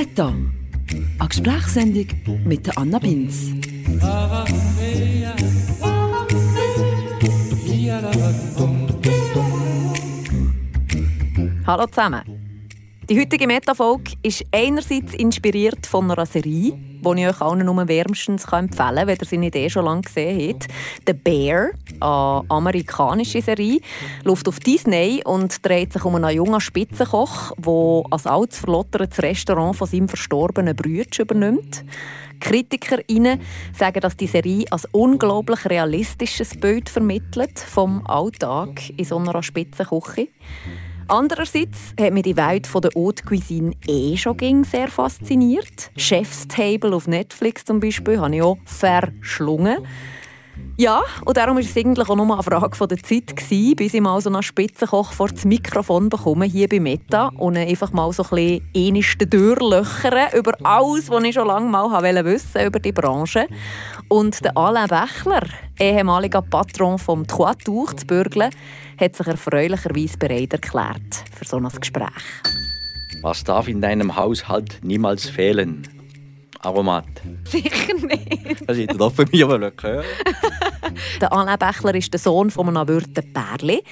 Meta, eine Gesprächssendung mit der Anna Binz. Hallo zusammen. Die heutige Meta-Folge ist einerseits inspiriert von einer Serie, die ich euch allen nur wärmstens empfehlen kann, wenn ihr sie nicht eh schon lange gesehen habt. «The Bear», eine amerikanische Serie, läuft auf Disney und dreht sich um einen jungen Spitzenkoch, der als altes verlottertes Restaurant von seinem verstorbenen Bruder übernimmt. KritikerInnen sagen, dass die Serie ein unglaublich realistisches Bild vermittelt vom Alltag in so einer Spitzenküche. Andererseits hat mich die Welt der Haute Cuisine eh schon sehr fasziniert. Chef's Table auf Netflix zum Beispiel habe ich auch verschlungen. Ja, und darum war es eigentlich auch nur eine Frage der Zeit, gewesen, bis ich mal so einen Spitzenkoch vor das Mikrofon bekomme, hier bei Meta, und einfach mal so ein bisschen durchlöchern über alles, was ich schon lange mal wissen über die Branche. Und der Alain Bächler, ehemaliger Patron vom Trois Tours zu Bürgeln, hat sich erfreulicherweise bereit erklärt für so ein Gespräch. Was darf in deinem Haushalt niemals fehlen? Aromat. Sicher nicht. Das hätte doch von mir hören Der Alain Bächler ist der Sohn von einem Würden Pärli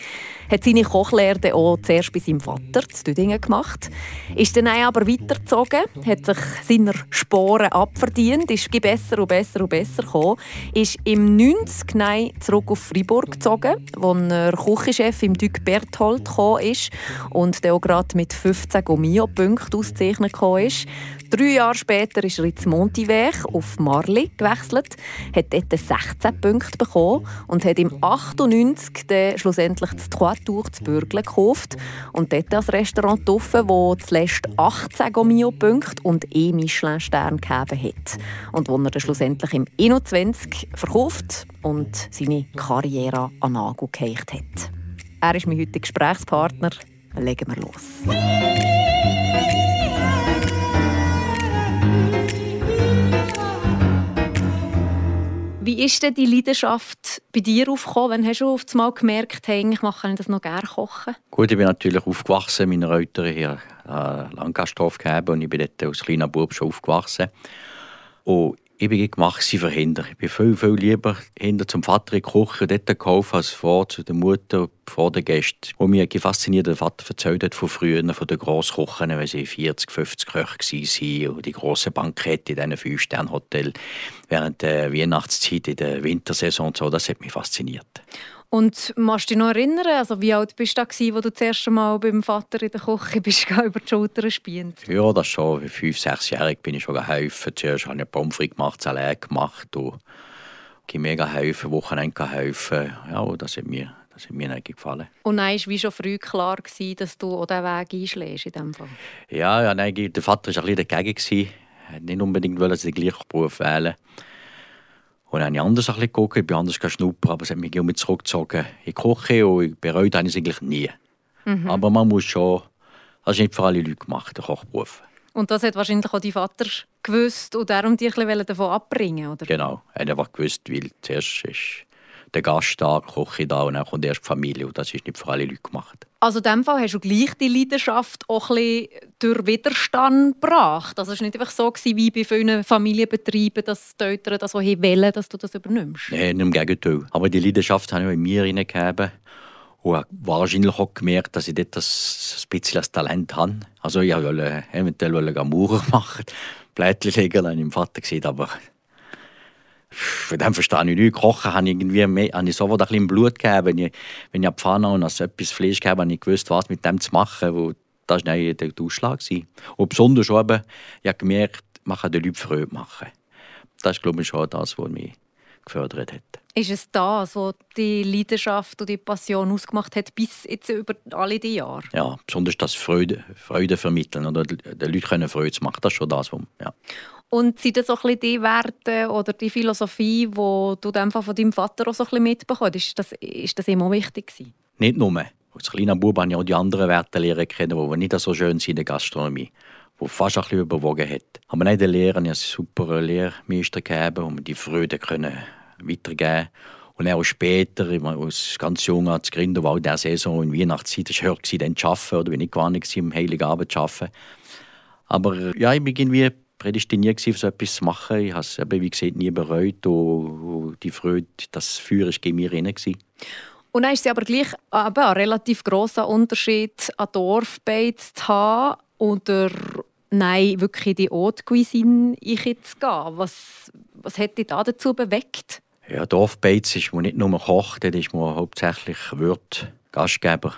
hat seine Kochlehre auch zuerst bei seinem Vater zu Düdingen gemacht, ist dann aber weitergezogen, hat sich seiner Sporen abverdient, ist besser und besser und besser gekommen, ist im 90 Nein zurück auf Freiburg gezogen, wo er Küchenchef im Duc Berthold gekommen ist und der auch gerade mit 15 Gomio-Punkten ausgezeichnet ist. Drei Jahre später ist er ins Montivech auf Marli gewechselt, hat dort 16 Punkte bekommen und hat im 98 dann schlussendlich das Trois Tours zu Bürgle gekauft und dort das Restaurant offen, wo zuletzt 18 Gomio-Punkte und e Michelin-Stern gegeben hat und wo er dann schlussendlich im 21 verkauft und seine Karriere an Nagel geheicht hat. Er ist mein heutiger Gesprächspartner. Legen wir los. Wie ist denn die Leidenschaft bei dir aufgekommen? Wann hast du auf einmal gemerkt, hey, ich mache das noch gerne kochen? Gut, ich bin natürlich aufgewachsen. Meine Eltern hier äh, Langgasthof gegeben und ich bin dort als kleiner Bub schon aufgewachsen. Und ich bin gemacht für Kinder. Ich bin viel, viel lieber hinter zum Vater die Küche dort gekauft als vor zu der Mutter, vor den Gästen. Und mich hat fasziniert, der Vater erzählt hat von früher, von den Grosskochen, wenn sie 40, 50 Köche waren und die grossen Bankette in diesen Fünf-Sterne-Hotels während der Weihnachtszeit, in der Wintersaison und so. Das hat mich fasziniert. Und du dich noch erinnern, also wie alt bist du da, als du das erste Mal beim Vater in der Küche bist, über die Schulter gespielt? Ja, das schon. Fünf, sechsjährig bin ich schon geholfen. Zuerst habe ich Pommes frites gemacht, Salat gemacht und mega helfen, Wochenende helfen. Ja, das hat mir, das hat mir gefallen. Und dann war wie schon früh klar, gewesen, dass du auch diesen Weg einschlägst in diesem Fall? Ja, ja nein, der Vater war ein bisschen dagegen. Er wollte nicht unbedingt den gleichen Beruf wählen. Und dann habe ich anders ein bisschen geguckt, ich bin anders schnuppern, aber es hat mich immer zurückgezogen in die Küche und ich bereut habe es eigentlich nie. Mhm. Aber man muss schon, das ist nicht für alle Leute gemacht, der Kochberuf. Und das hat wahrscheinlich auch dein Vater gewusst und darum dich davon abbringen, oder? Genau, er hat einfach gewusst, weil zuerst ist der Gast da, die Küche da und dann kommt erst die Familie und das ist nicht für alle Leute gemacht. Also in dem Fall hast du gleich die Leidenschaft auch ein bisschen durch Widerstand gebracht. Also es war nicht einfach so wie bei vielen Familienbetrieben, dass die Eltern das so wollen, dass du das übernimmst. Nein, im Gegenteil. Aber die Leidenschaft habe ich in mir hineingegeben und habe wahrscheinlich auch gemerkt, dass ich dort das, ein bisschen das Talent habe. Also ich wollte eventuell Maurer machen, Blättchen legen, habe ich meinem Vater gesehen, aber von dem verstehe ich nicht. Kochen habe ich irgendwie mehr, habe ich sofort ein bisschen Blut gegeben. Wenn ich, wenn ich Pfanne und also etwas Fleisch gegeben habe, ich gewusst, was mit dem zu machen. Wo, das war der Ausschlag. Und besonders schon eben, ich habe gemerkt, man kann den Leuten Freude machen. Das ist, glaube ich, schon das, was mich gefördert hat. Ist es das, was die Leidenschaft und die Passion ausgemacht hat, bis jetzt über alle die Jahre? Ja, besonders das Freude, Freude vermitteln oder den Leuten Freude zu machen, das ist schon das, was, ja. Und sind das so ein die Werte oder die Philosophie, die du von deinem Vater auch so ein mitbekommen hast? Ist das, ist das immer wichtig gewesen? Nicht nur. Als kleiner Bub habe ich auch die anderen Werte lernen kennen, die nicht so schön sind in der Gastronomie die fast ein bisschen überwogen hat. Aber nicht der Lehrer, ich einen super Lehrmeister gegeben, um die Freude können und auch später, als ganz jung als Gründer war, in der Saison in Weihnachtszeit, das war dann zu arbeiten, oder bin ich gar nicht im Heiligabend zu arbeiten. Aber ja, ich bin irgendwie prädestiniert gewesen, so etwas zu machen. Ich habe es, eben, wie gesagt, nie bereut. Und, die Freude, das Feuer war in mir drin. Und dann ist es aber gleich eben ein relativ grosser Unterschied, an Dorfbeiz zu haben oder nein, wirklich in die Haute Cuisine zu gehen. Was, was hat dich da dazu bewegt? Ja, Dorfbeiz ist man nicht nur Koch, das ist man hauptsächlich Wirt, Gastgeber.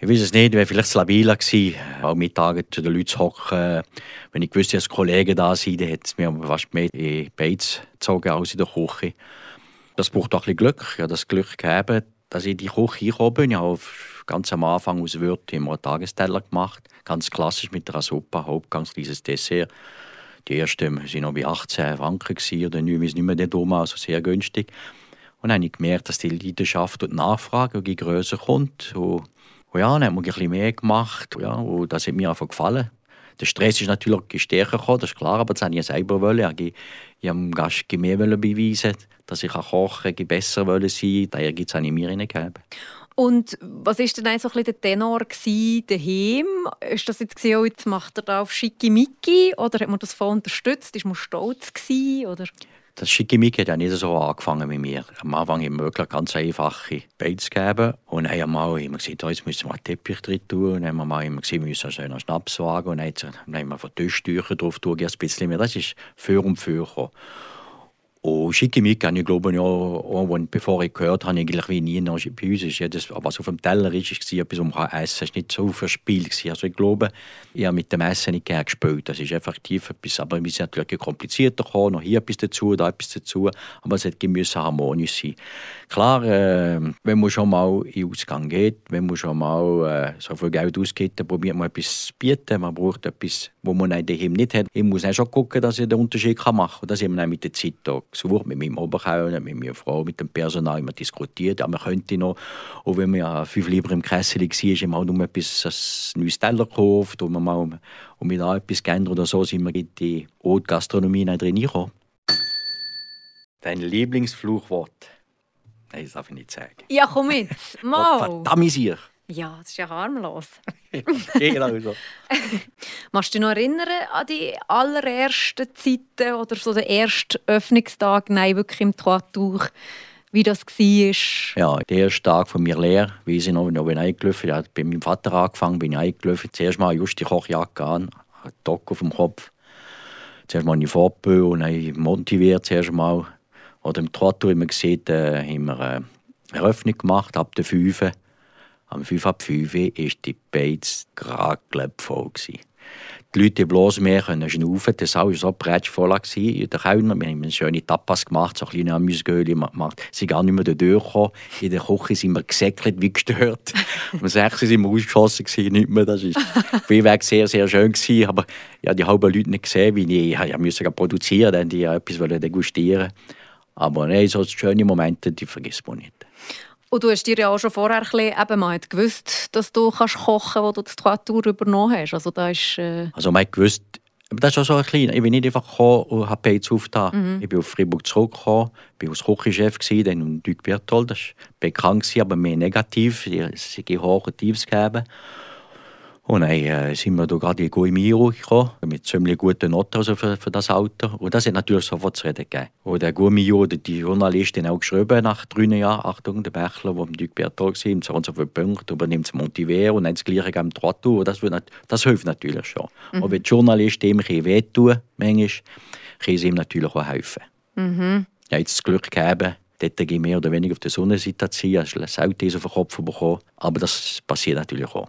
Ich weiß es nicht, ich wäre vielleicht labiler gewesen, auch Mittage zu den Leuten zu hocken. Wenn ich wusste, dass Kollegen da sind, dann hätte es mir fast mehr in die Beiz gezogen als in der Küche. Das braucht auch ein Glück. Ich habe das Glück gegeben, dass ich in die Küche gekommen bin. Ich habe ganz am Anfang aus Wirt immer einen Tagesteller gemacht. Ganz klassisch mit einer Suppe, Hauptgang, dieses Dessert. Die ersten waren noch bei 18 Franken oder 9, nicht mehr den Dom, also sehr günstig. Und dann habe ich gemerkt, dass die Leidenschaft und die Nachfrage größer kommt. Und, und ja, dann haben wir ein bisschen mehr gemacht. Ja, und das hat mir einfach gefallen. Der Stress ist natürlich stärker gekommen, das ist klar, aber das wollte ich selber. Wollen. Ich, ich habe dem Gast mehr beweisen, dass ich kochen kann, besser sein wollte. Da gibt es mir hineingegeben. Und was war denn so der Tenor daheim? Ist das jetzt, oh, jetzt macht er da auf Schickimicki oder hat man das voll unterstützt? Ist man stolz gewesen, oder? Das Schickimicki hat ja nicht so angefangen mit mir. Am Anfang wir wirklich ganz einfache Beiz gegeben. Und dann haben wir immer gesagt, oh, jetzt müssen wir einen Teppich drin tun. Und dann haben wir immer gesagt, wir müssen also einen Schnaps wagen. Und dann haben wir von Tischtücher drauf tun, ein bisschen mehr. Das ist für und für gekommen. Und Schickimicki habe ich glaube ich auch, bevor ich gehört habe, eigentlich wie nie noch bei uns ist jedes, was auf dem Teller ist, ist etwas, was man essen kann. Es war nicht so verspielt. Also ich glaube, ich habe mit dem Essen nicht gerne gespielt. Das ist effektiv etwas, aber wir sind natürlich komplizierter gekommen, noch hier etwas dazu, da etwas dazu, aber es musste harmonisch sein. Klar, äh, wenn man schon mal in den Ausgang geht, wenn man schon mal äh, so viel Geld ausgibt, dann probiert man etwas zu bieten. Man braucht etwas, wo man daheim nicht hat. Ich muss dann schon gucken, dass ich den Unterschied machen kann. Das wir dann mit der Zeit gesucht, mit meinem Oberkellner, mit meiner Frau, mit dem Personal immer diskutiert. Ja, man könnte noch, auch wenn man ja fünf Lieber im Kessel war, haben wir halt nur etwas, ein neues Teller gekauft und, wir mal, und wir da etwas geändert oder so, sind wir in die Haute Gastronomie drin gekommen. Dein Lieblingsfluchwort? Nein, das darf ich nicht sagen. Ja, komm mit. Mal. Oh, verdammt, ja, das ist ja harmlos. genau so. Machst du dich noch erinnern an die allerersten Zeiten oder so den ersten Öffnungstag, nein, wirklich im Toituch, wie das war? Ja, der erste Tag von mir leer, wie ich noch, noch bin eingelaufen. Ja, bei meinem Vater angefangen, bin ich eingelaufen. Zuerst mal just die Kochjacke an, einen Dock auf dem Kopf. Zuerst mal in die Fortbö und dann motiviert zuerst mal. Oder im Trottoir immer gesehen, äh, haben wir eine Eröffnung gemacht, ab der 5 am 5 ab 5 war die Beiz gerade voll. Die Leute bloß mehr können schnaufen. Der Saal war so prätschvoll. Der wir haben schöne Tapas gemacht, so kleine Amüsgöli gemacht. Sie sind gar nicht mehr durchgekommen. In der Küche sind wir gesäckelt wie gestört. um 6 sind wir ausgeschossen, nicht mehr. Das war Weg sehr, sehr schön. Gewesen, aber ja, die halben Leute nicht gesehen, wie ich, ja, ich musste produzieren, denn die etwas degustieren Aber nein, so schöne Momente, die vergisst man nicht. Und du hast dir ja auch schon vorher eben mal gewusst, dass du kannst kochen kannst, wo du das Tour übernommen hast. Also, da ist, äh... also man hat gewusst, das ist auch so ein kleiner. Ich bin nicht einfach gekommen und habe Beiz aufgetan. Mhm. Ich bin auf Freiburg zurückgekommen, bin als Küchenchef gewesen, dann im Duc Berthold. Das war bekannt, aber mehr negativ. Es gibt hohe Tiefs gegeben. Und dann äh, sind wir da gerade in Guimiro gekommen, mit ziemlich guten Noten also für, für das Auto. Und das hat natürlich sofort zu reden gegeben. Und der Guimiro, die Journalistin auch geschrieben, nach drei Jahren, Achtung, der Bächler, der im Duc Berthold war, so und so viele Punkte, übernimmt Motivier und dann das Gleiche am Trottoir. Das, das hilft natürlich schon. Mhm. Und wenn die Journalisten ihm ein wehtun, manchmal, können sie ihm natürlich auch helfen. Mhm. Ja, jetzt das Glück gegeben, dort mehr oder weniger auf der Sonnenseite zu sein, hast du selten auf den Kopf bekommen. Aber das passiert natürlich auch.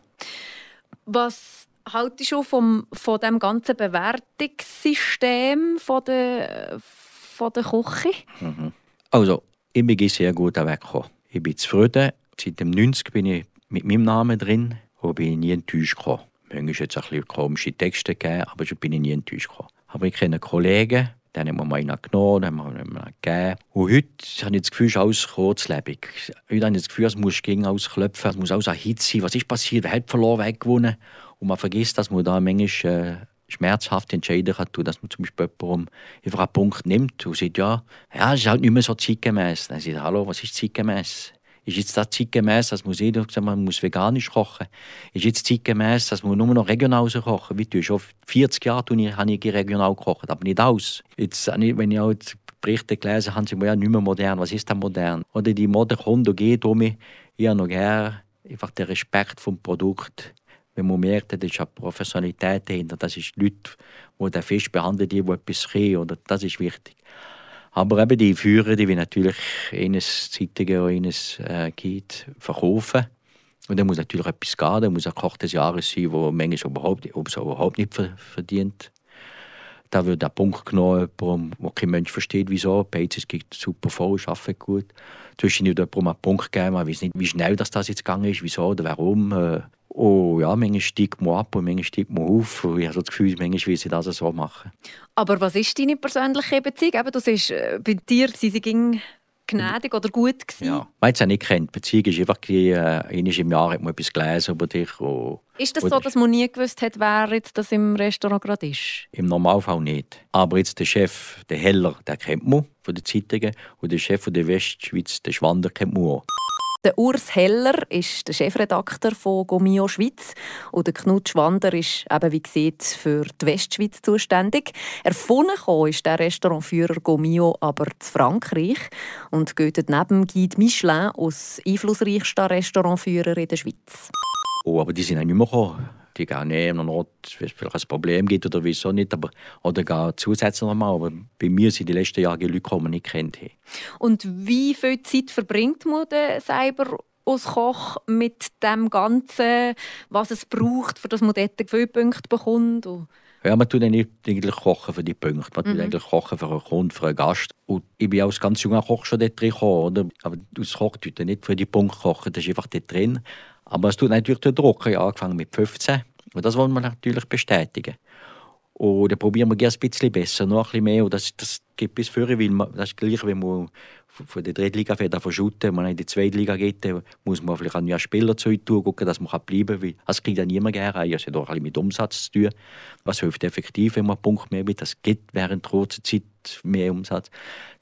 Was haltest du vom, von dem ganzen Bewertungssystem von der, von der Küche? Mhm. Also, ich bin sehr gut weggekommen. Ich bin zufrieden. Seit dem 90 bin ich mit meinem Namen drin und bin nie enttäuscht gekommen. Manchmal hat es ein bisschen komische Texte gegeben, aber ich bin nie enttäuscht gekommen. Aber ich kenne Kollegen, dann haben wir mal einen genommen, dann haben wir einen gegeben. Und heute habe ich das Gefühl, es ist alles kurzlebig. Heute habe ich das Gefühl, es muss gegen ausklopfen, es muss alles Hit sein. Was ist passiert? Wer hat verloren, wer gewonnen? Und man vergisst, dass man da manchmal äh, schmerzhaft entscheiden kann, dass man zum Beispiel jemanden einfach einen Punkt nimmt und sagt, ja, ja, es ist halt nicht mehr so zeitgemäß. Dann sagt hallo, was ist zeitgemäß? Ist jetzt das zeitgemäß, dass man jeder gesagt, man muss veganisch kochen? Ist jetzt zeitgemäß, dass man nur noch regional kochen Wie du schon 40 Jahre habe ich regional gekocht, aber nicht aus. Jetzt, wenn ich auch Berichte gelesen habe, sind wir ja nicht mehr modern. Was ist denn modern? Oder die Mode kommt und geht um mich. Ich habe noch gerne einfach den Respekt vom Produkt. Wenn man merkt, das ist eine Professionalität dahinter, das ist Leute, die den Fisch behandeln, die, etwas können, das ist wichtig. Aber eben die Führer, die wir natürlich eines Zeitungen oder eines äh, Geht verkaufen. Und dann muss natürlich etwas gehen, dann muss ein Koch des Jahres sein, wo manchmal überhaupt, überhaupt nicht verdient. Da wird der Punkt genommen, wo kein Mensch versteht, wieso. Beides gibt super voll, arbeitet gut. Zwischendurch wird jemand einen Punkt gegeben, man weiß nicht, wie schnell das, das jetzt gegangen ist, wieso oder warum. Äh, Oh ja, manchmal steigt man ab und manchmal steigt man auf. Ich habe so das Gefühl, manchmal will sie das so machen. Aber was ist deine persönliche Beziehung? Eben, du siehst, äh, bei dir sie ging gnädig oder gut gewesen? Ja, man hat es nicht kennt. Beziehung ist einfach, äh, einmal im Jahr hat man etwas gelesen über dich. Und, ist das so, dass man nie gewusst hat, wer jetzt das im Restaurant gerade ist? Im Normalfall nicht. Aber jetzt der Chef, der Heller, der kennt man von den Zeitungen. Und der Chef von der Westschweiz, der Schwander, kennt man auch. Der Urs Heller ist der Chefredakteur von Gomio Schweiz und der Knut Schwander ist eben, wie gesagt, für die Westschweiz zuständig. Erfunden ist der Restaurantführer Gomio aber zu Frankreich und geht neben Guide Michelin als einflussreichster Restaurantführer in der Schweiz. Oh, aber die sind auch nicht mehr gekommen die gehen nehmen und wenn es vielleicht ein Problem gibt oder wieso nicht, aber, oder gehen zusätzlich nochmal. Aber bei mir sind die letzten Jahre Leute gekommen, die ich nicht kennt Und wie viel Zeit verbringt man denn selber als Koch mit dem Ganzen, was es braucht, für dass man dort viele Punkte bekommt? Ja, man tut nicht eigentlich kochen für die Punkte. Man tut mhm. eigentlich kochen für einen Kunden, für einen Gast. Und ich bin als ganz junger Koch schon dort drin gekommen, oder? Aber als Koch tut nicht für die Punkte kochen, das ist einfach dort drin. Aber es tut natürlich der Druck. Ich habe angefangen mit 15 und das wollen wir natürlich bestätigen. Dann probieren wir gerne ein bisschen besser, noch ein bisschen mehr. Und das, das gibt bis vorher, weil man, das ist gleich, wenn man von der Drittliga fährt, von Schutten, man in die Zweitliga geht, muss man vielleicht an Spieler zu dass man bleiben kann. Das kriegt ja niemand gerne. Das hat auch ein bisschen mit Umsatz zu tun. Was hilft effektiv, wenn man einen Punkt mehr mit? Das gibt während kurzer Zeit mehr Umsatz.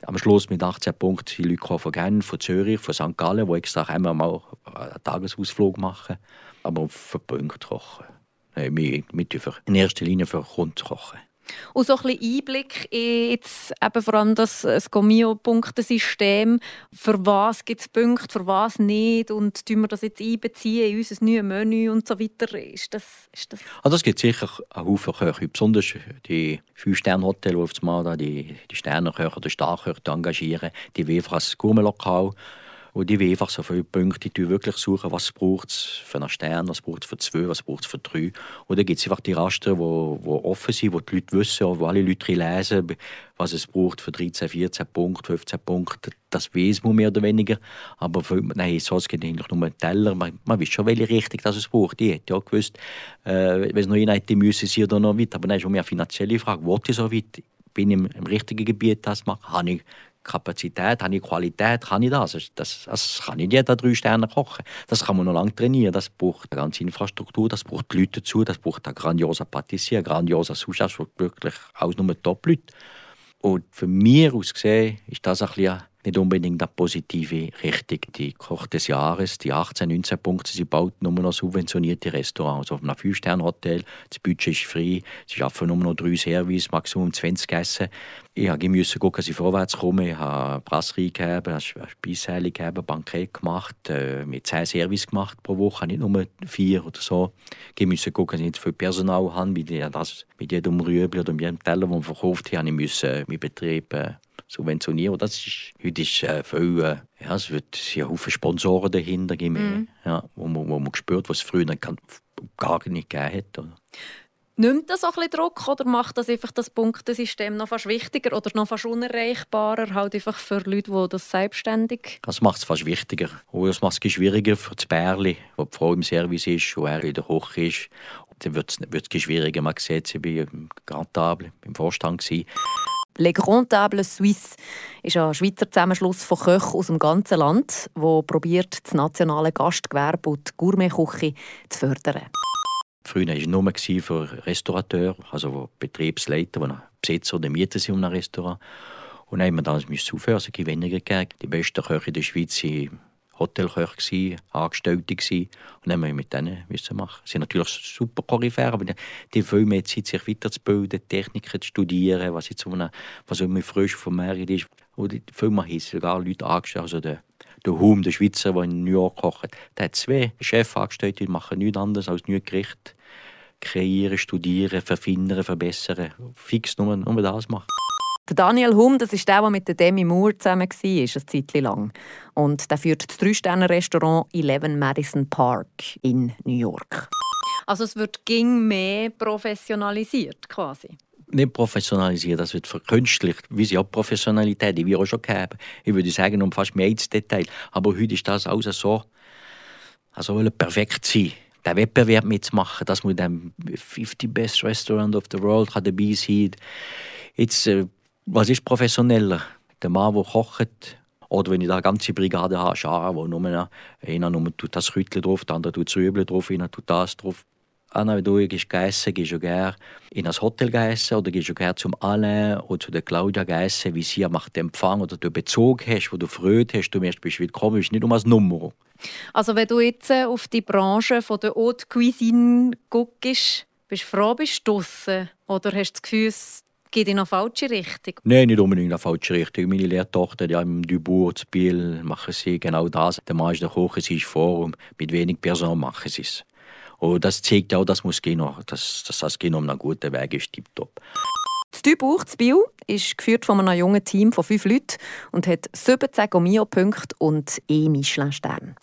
Am Schluss mit 18 Punkten sind Leute von Genf, von Zürich, von St. Gallen, die extra einmal mal einen Tagesausflug machen. Aber für Punkte kochen. Nein, wir, wir in erster Linie für Kunden kochen. Und so ein bisschen Einblick in jetzt eben vor allem das, das Gomio-Punktesystem. Für was gibt es Punkte, für was nicht? Und tun wir das jetzt einbeziehen in unser neues Menü und so weiter? Ist das, ist das... Also es gibt sicher einen Haufen Köche, besonders die Fünf-Sterne-Hotels, die auf Mal die, die Sterneköche oder Starköche engagieren. Die als Gourmet-Lokal und ich will einfach so viele Punkte, die wirklich suchen, was braucht es für einen Stern, was braucht es für zwei, was braucht es für drei. Und dann gibt es einfach die Raster, die, die offen sind, wo die Leute wissen, wo alle Leute lesen, was es braucht für 13, 14 Punkte, 15 Punkte. Das weiß man mehr oder weniger. Aber für, nein, sonst geht eigentlich nur ein Teller. Man, man weiß schon, welche Richtung das es braucht. Ich hätte ja gewusst, äh, wenn es noch eine hätte müssen, sie oder noch weit. Aber dann ist schon mehr eine finanzielle Frage. Wollte ich so weit? Bin ich im, im richtigen Gebiet das machen? Ich Kapazität, habe ich Qualität, kann ich das? Das, das kann nicht jeder drei Sterne kochen. Das kann man noch lange trainieren. Das braucht eine ganze Infrastruktur, das braucht Leute dazu, das braucht ein grandioser Patissier, ein grandioser Sous wirklich aus nur Top-Leute. Und für mich aus gesehen ist das ein bisschen nicht unbedingt eine positive Richtung. Die Koch des Jahres, die 18, 19 Punkte, sie baut nur noch subventionierte Restaurants. Auf einem 5-Sterne-Hotel, das Budget ist frei, sie schaffen nur noch drei Service, Maximum 20 Essen. Ich musste gucken, dass ich vorwärts komme. Ich habe Brasserie gegeben, eine gegeben, ein Bankett gemacht, äh, mit 10 Service gemacht pro Woche, nicht nur vier oder so. Ich musste gucken, dass ich nicht viel Personal habe, mit, das, mit jedem Rüebli oder mit jedem Teller, den ich verkauft habe, ich musste meinen Betrieb äh, subventionieren. Das ist, heute ist äh, viel, äh, ja, es wird sehr viele Sponsoren dahinter geben, mm. ja, wo, man, wo man spürt, was es früher gar nicht gegeben hat. Oder? Nimmt das auch ein bisschen Druck oder macht das einfach das Punktesystem noch fast wichtiger oder noch fast unerreichbarer, halt einfach für Leute, die das selbstständig... Das macht es fast wichtiger. Und es macht es schwieriger für das Bärli, wo die Frau im Service ist und er in der Küche ist. Dann wird es schwieriger. Man sieht, sie war im Grand Table, im Vorstand. Gewesen. Le Grand Table Suisse ist ein Schweizer Zusammenschluss von Köchen aus dem ganzen Land, der probiert, das nationale Gastgewerbe und die Gourmetküche zu fördern. Früher war es nur für Restaurateure, also Betriebsleiter, die Besitzer oder Mieter sind um ein Restaurant. Und dann haben wir das aufhören, es weniger gegeben. Die besten Köche der Schweiz sind Hotelköche, Angestellte gewesen. und dann haben wir mit denen müssen machen. Sie sind natürlich super Koryphäre, aber die, die viel mehr Zeit, sich weiterzubilden, Techniken zu studieren, was jetzt so was immer frisch vom Merit ist. Und die Firma hieß sogar Leute angestellt, also der, der Hum, der Schweizer, der in New York kocht, der hat zwei Chefangestellte, die machen nichts anderes als nichts Gericht kreieren, studieren, verfeinern, verbessern. Fix nur, nur das machen. Der Daniel Hum, das ist der, der mit Demi Moore zusammen war, eine Zeit lang. Und der führt das Drei-Sterne-Restaurant Eleven Madison Park in New York. Also es wird ging mehr professionalisiert quasi. Nicht professionalisiert, das wird verkünstlicht, wie sie auch Professionalität, die wir auch schon haben. Ich würde sagen, um fast mehr ins Detail. Aber heute ist das alles so, also perfekt sein den Wettbewerb mitzumachen, dass man dem 50 Best Restaurant of the World kann dabei sein Jetzt, äh, was ist professioneller? Der Mann, der kocht, oder wenn ich da eine ganze Brigade habe, Scharen, wo nur einer, nur tut das Rüttel drauf, der andere tut das Rüebli drauf, einer tut das drauf. Anna, du gehst essen, gehst du gerne in ein Hotel essen oder gehst du gerne zum Alain oder zu der Claudia essen, wie sie macht den Empfang oder du Bezug hast, wo du Freude hast, du merkst, bist willkommen, bist nicht um als Nummer. Also wenn du jetzt äh, auf die Branche von der Haute Cuisine guckst, bist du froh, bist du draussen? Oder hast du das Gefühl, geht in eine falsche Richtung? Nein, nicht unbedingt in eine falsche Richtung. Meine Lehrtochter ja, im Dubourg, zu Biel, machen sie genau das. Der Mann ist der Koch, sie ist vor und mit wenig Personen machen sie es. Und das zeigt auch, dass muss gehen, dass, dass das Gehen um einen guten Weg ist, tiptop. Das Dubuch, das Bio, ist geführt von einem jungen Team von fünf Leuten und hat 17 Gomio-Punkte und e Michelin-Sterne.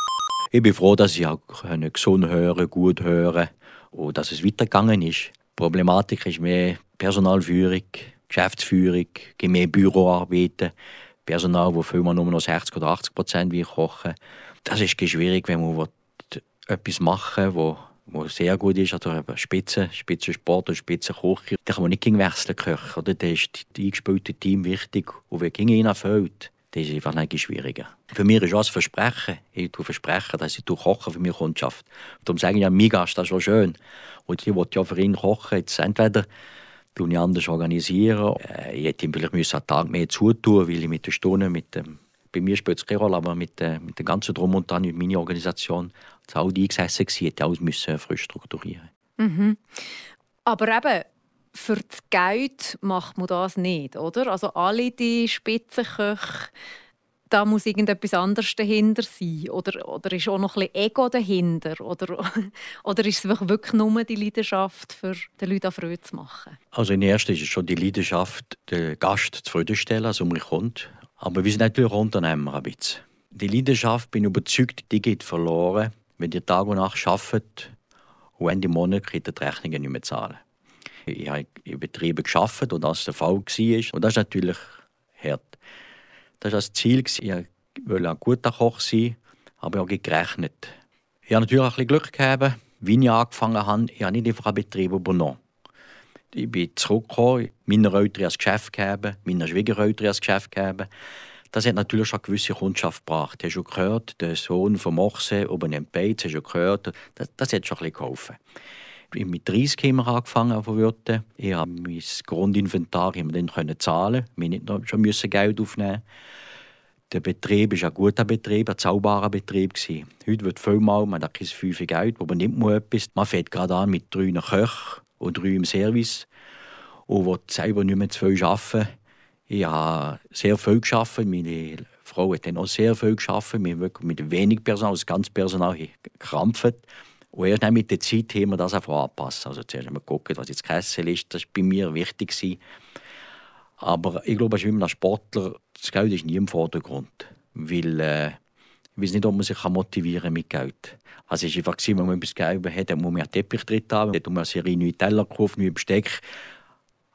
Ich bin froh, dass ich auch gesund hören, gut hören und dass es weitergegangen ist. Die Problematik ist mehr Personalführung, Geschäftsführung, mehr Büroarbeiten, Personal, das vielmal nur noch 60 oder 80 Prozent kochen Das ist schwierig, wenn man etwas machen will, wo sehr gut ist, oder eben Spitze, Spitzensport und Spitzenkoch, da kann man nicht gegen wechseln Köche, oder? Da ist das eingespielte Team wichtig. Und wenn gegen ihn erfüllt, das ist einfach nicht schwieriger. Für mich ist auch ein Versprechen. Ich tue versprechen, dass ich koche für meine Kundschaft. Und darum sage ich ja, Gast, das schon schön. Und ich wollte ja für ihn kochen. Jetzt entweder tue ich anders organisieren. Äh, ich hätte ihm vielleicht einen Tag mehr zutun weil ich mit der Stunde, mit dem bei mir spielt es keine Rolle, aber mit, äh, mit dem ganzen Drum und Dran, mit meiner Organisation, das all die gesessen gewesen, hätte alles müssen frisch strukturieren. Mhm. Aber eben, für das Geld macht man das nicht, oder? Also alle die Spitzenköche, da muss irgendetwas anderes dahinter sein. Oder, oder ist auch noch ein bisschen Ego dahinter? Oder, oder ist es wirklich nur die Leidenschaft, für den Leuten Freude zu machen? Also in erster ist es schon die Leidenschaft, den Gast zufriedenzustellen, also um mich kommt. Aber wir sind natürlich Unternehmer ein bisschen. Die Leidenschaft, bin überzeugt, die geht verloren, wenn ihr Tag und Nacht arbeitet und Ende Monat könnt ihr die Rechnungen nicht mehr zahlen. Ich habe in Betrieben gearbeitet und das der Fall war. Und das ist natürlich hart. Das war das Ziel. Ich wollte ein guter Koch sein, aber auch gerechnet. Ich habe natürlich auch ein bisschen Glück gehabt. Wie ich angefangen habe, ich habe nicht einfach einen Betrieb übernommen. Ich bin zurückgekommen, meine Eltern als Geschäft gegeben, meine Schwiegereltern als Geschäft gegeben. Das hat natürlich schon eine gewisse Kundschaft gebracht. Du hast schon gehört, der Sohn von Mochse oben im Beiz, hast schon gehört. Das, das hat schon ein bisschen geholfen. Mit 30 haben wir angefangen zu wirten. Ich habe mein Grundinventar dann zahlen. Wir mussten schon müssen Geld aufnehmen. Der Betrieb war ein guter Betrieb, ein zaubarer Betrieb. Heute wird vielmal, man hat kein viel Geld, aber man nimmt man etwas. Man fängt gerade an mit drei Köchen und drei im Service und will selber nicht mehr zu viel arbeiten. Ich habe sehr viel gearbeitet. Meine Frau hat dann auch sehr viel gearbeitet. Wir haben mit wenig Personal, das ganze Personal gekrampft. Und erst mit der Zeit haben wir das einfach angepasst. Also zuerst haben wir geguckt, was jetzt Kessel ist. Das war bei mir wichtig. Gewesen. Aber ich glaube, als ein Sportler, das Geld ist nie im Vordergrund. Weil äh, ich weiß nicht, ob man sich motivieren kann mit Geld. Also es war einfach, wenn man etwas Geld hat, dann muss man einen Teppich drin haben, dann muss man eine Serie neue Teller kaufen, neue Besteck.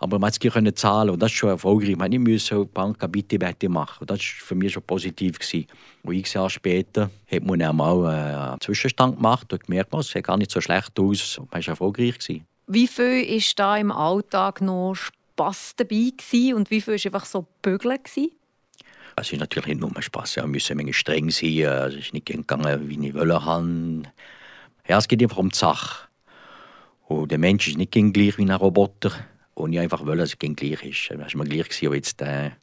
Aber man musste es zahlen und das ist schon erfolgreich. Man musste nicht Bank eine Bitte machen. Und das war für mich schon positiv. Gewesen. Und x Jahre später hat man dann mal äh, einen Zwischenstand gemacht und gemerkt, es sieht gar nicht so schlecht aus. Und man war erfolgreich. Gewesen. Wie viel war da im Alltag noch Spass dabei gewesen und wie viel war einfach so bügeln? Gewesen? Es ist natürlich nicht nur Spass. Ja, wir müssen streng sein. Es ist nicht gegangen, wie ich wollte. Ja, es geht einfach um die Sache. Und der Mensch ist nicht gleich wie ein Roboter. Und ich einfach wollte, dass es gleich ist. Es war mir gleich, ob jetzt der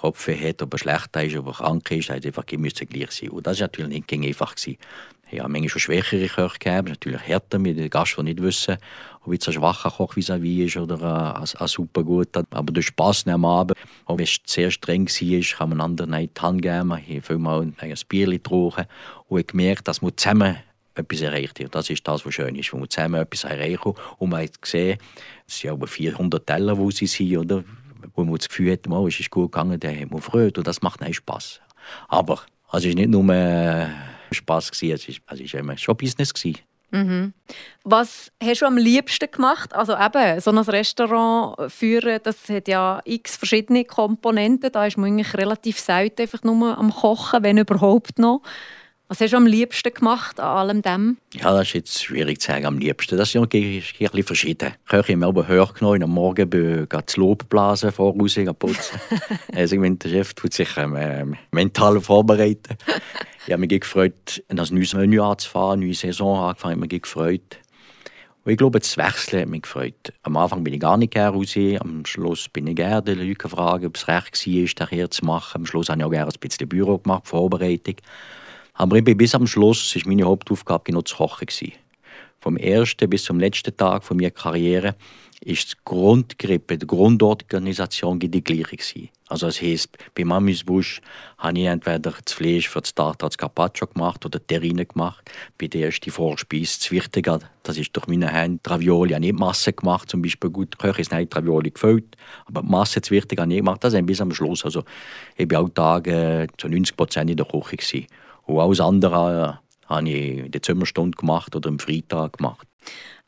Kopfweh hat, ob er schlechter ist, ob er krank ist, hat einfach müssen gleich sein. Und das war natürlich nicht einfach. Gewesen. Ich habe manchmal schon schwächere Köche gehabt, natürlich härter mit den Gast, die nicht wissen, ob jetzt ein schwacher Koch vis à -vis ist oder ein, ein super guter. Aber der Spass am Abend, auch wenn es sehr streng war, kann man anderen nicht die Hand geben. Ich habe vielmal ein Bier getrunken und ich gemerkt, dass man zusammen etwas erreicht hat. Das ist das, was schön ist, wo man zusammen etwas erreichen und man hat gesehen, es sind über 400 Teller, wo sie sind, oder? wo man das Gefühl hat, oh, es ist gut gegangen, dann hat man Freude und das macht einen Spass. Aber es war nicht nur Spass, es war schon Business. Mhm. Was hast du am liebsten gemacht? Also eben, so ein Restaurant führen, das hat ja x verschiedene Komponenten. Da ist man eigentlich relativ selten einfach nur am Kochen, wenn überhaupt noch. Was hast du am liebsten gemacht an allem dem? Ja, das ist jetzt schwierig zu sagen, am liebsten. Das ist ein bisschen verschieden. Ich habe mich aber höher genommen, am Morgen bin das Lob blasen, voraus putzen. also, der Chef tut sich ähm, mental vorbereiten. Ich habe mich gefreut, ein neues Menü anzufahren, eine neue Saison angefangen, ich habe mich gefreut. Und ich glaube, das Wechseln hat mich gefreut. Am Anfang bin ich gar nicht gerne raus. Am Schluss bin ich gerne den Leuten gefragt, ob es recht war, das hier zu machen. Am Schluss habe ich auch gerne ein bisschen Büro gemacht, Vorbereitung. Aber eben bis am Schluss war meine Hauptaufgabe genau zu kochen. Vom ersten bis zum letzten Tag von meiner Karriere ist die Grundgrippe, die Grundorganisation die gleiche. Also das heisst, bei Mamis Busch habe ich entweder das Fleisch für das Starter als Carpaccio gemacht oder Terrine gemacht. Bei der ersten Vorspeise, das Wichtige, das ist durch meine Hände, die Ravioli habe ich nicht Masse gemacht, zum Beispiel gut, Köche ist nicht Ravioli gefüllt, aber die Masse, das Wichtige habe ich nicht gemacht, das bis am Schluss. Also ich war auch Tage zu 90 Prozent in der Küche. Gewesen. Und alles andere äh, habe ich in der Zimmerstunde gemacht oder am Freitag gemacht.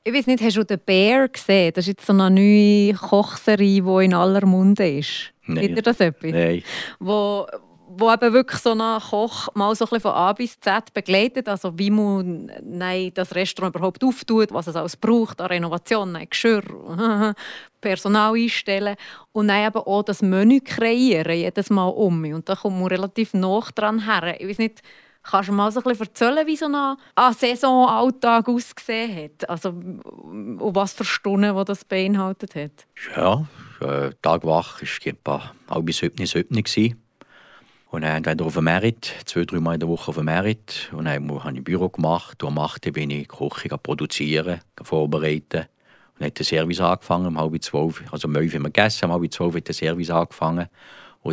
Ich weiß nicht, hast du den Bär gesehen? Das ist jetzt so eine neue Kochserie, die in aller Munde ist. Nein. Gibt dir das etwas? Nein. Wo, wo eben wirklich so ein Koch mal so ein von A bis Z begleitet, also wie man nein, das Restaurant überhaupt auftut, was es alles braucht an Renovation, nein, Geschirr, Personal einstellen und dann eben auch das Menü kreieren, jedes Mal um. Und da kommt man relativ nah dran her. Ich weiß nicht, Kannst du mal so ein erzählen, wie so ein, ein Saisonalltag ausgesehen hat? Also, und was für Stunden das beinhaltet hat? Ja, äh, Tag wach war etwa halb sieben, sieben. Und dann entweder auf dem Merit, zwei, drei Mal in der Woche auf dem Merit. Und dann habe ich Büro gemacht. Und am 8. bin ich Küche produzieren, vorbereiten. Und dann hat der Service angefangen, um halb zwölf. Also um elf haben wir gegessen, um halb zwölf hat der Service angefangen.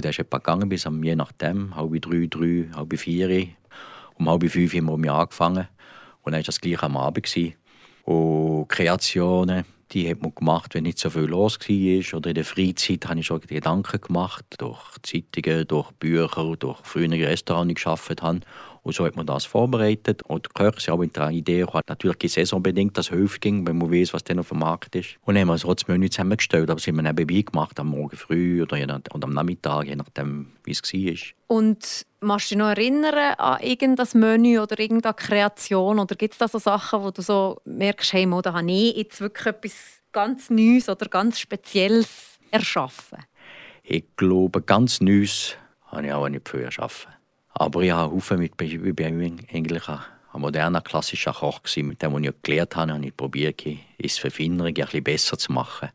Dann ist etwa gegangen bis um, je nachdem, halb drei, drei, halb vier. Um halb fünf haben wir um angefangen. Und dann war das gleich am Abend. Gewesen. Und Kreationen, die hat man gemacht, wenn nicht so viel los war. Oder in der Freizeit habe ich schon Gedanken gemacht, durch Zeitungen, durch Bücher, durch frühere Restaurants, die ich gearbeitet habe. Und so hat man das vorbereitet. Und die Köche sind auch mit der Idee gekommen, natürlich saisonbedingt, dass es häufig ging, wenn man weiß, was dann auf dem Markt ist. Und dann haben wir so das Menü zusammengestellt, aber sind wir nebenbei gemacht, am Morgen früh oder, oder am Nachmittag, je nachdem, wie es war. Und machst du dich noch erinnern an irgendein Menü oder irgendeine Kreation? Oder gibt es da so Sachen, wo du so merkst, hey, da habe ich jetzt wirklich etwas ganz Neues oder ganz Spezielles erschaffen? Ich glaube, ganz Neues habe ich auch nicht viel erschaffen. Aber ich habe Haufen mit, bin eigentlich ein, moderner, klassischer Koch gewesen. Mit dem, was ich gelernt habe, habe ich probiert, es Verfinderung ein besser zu machen.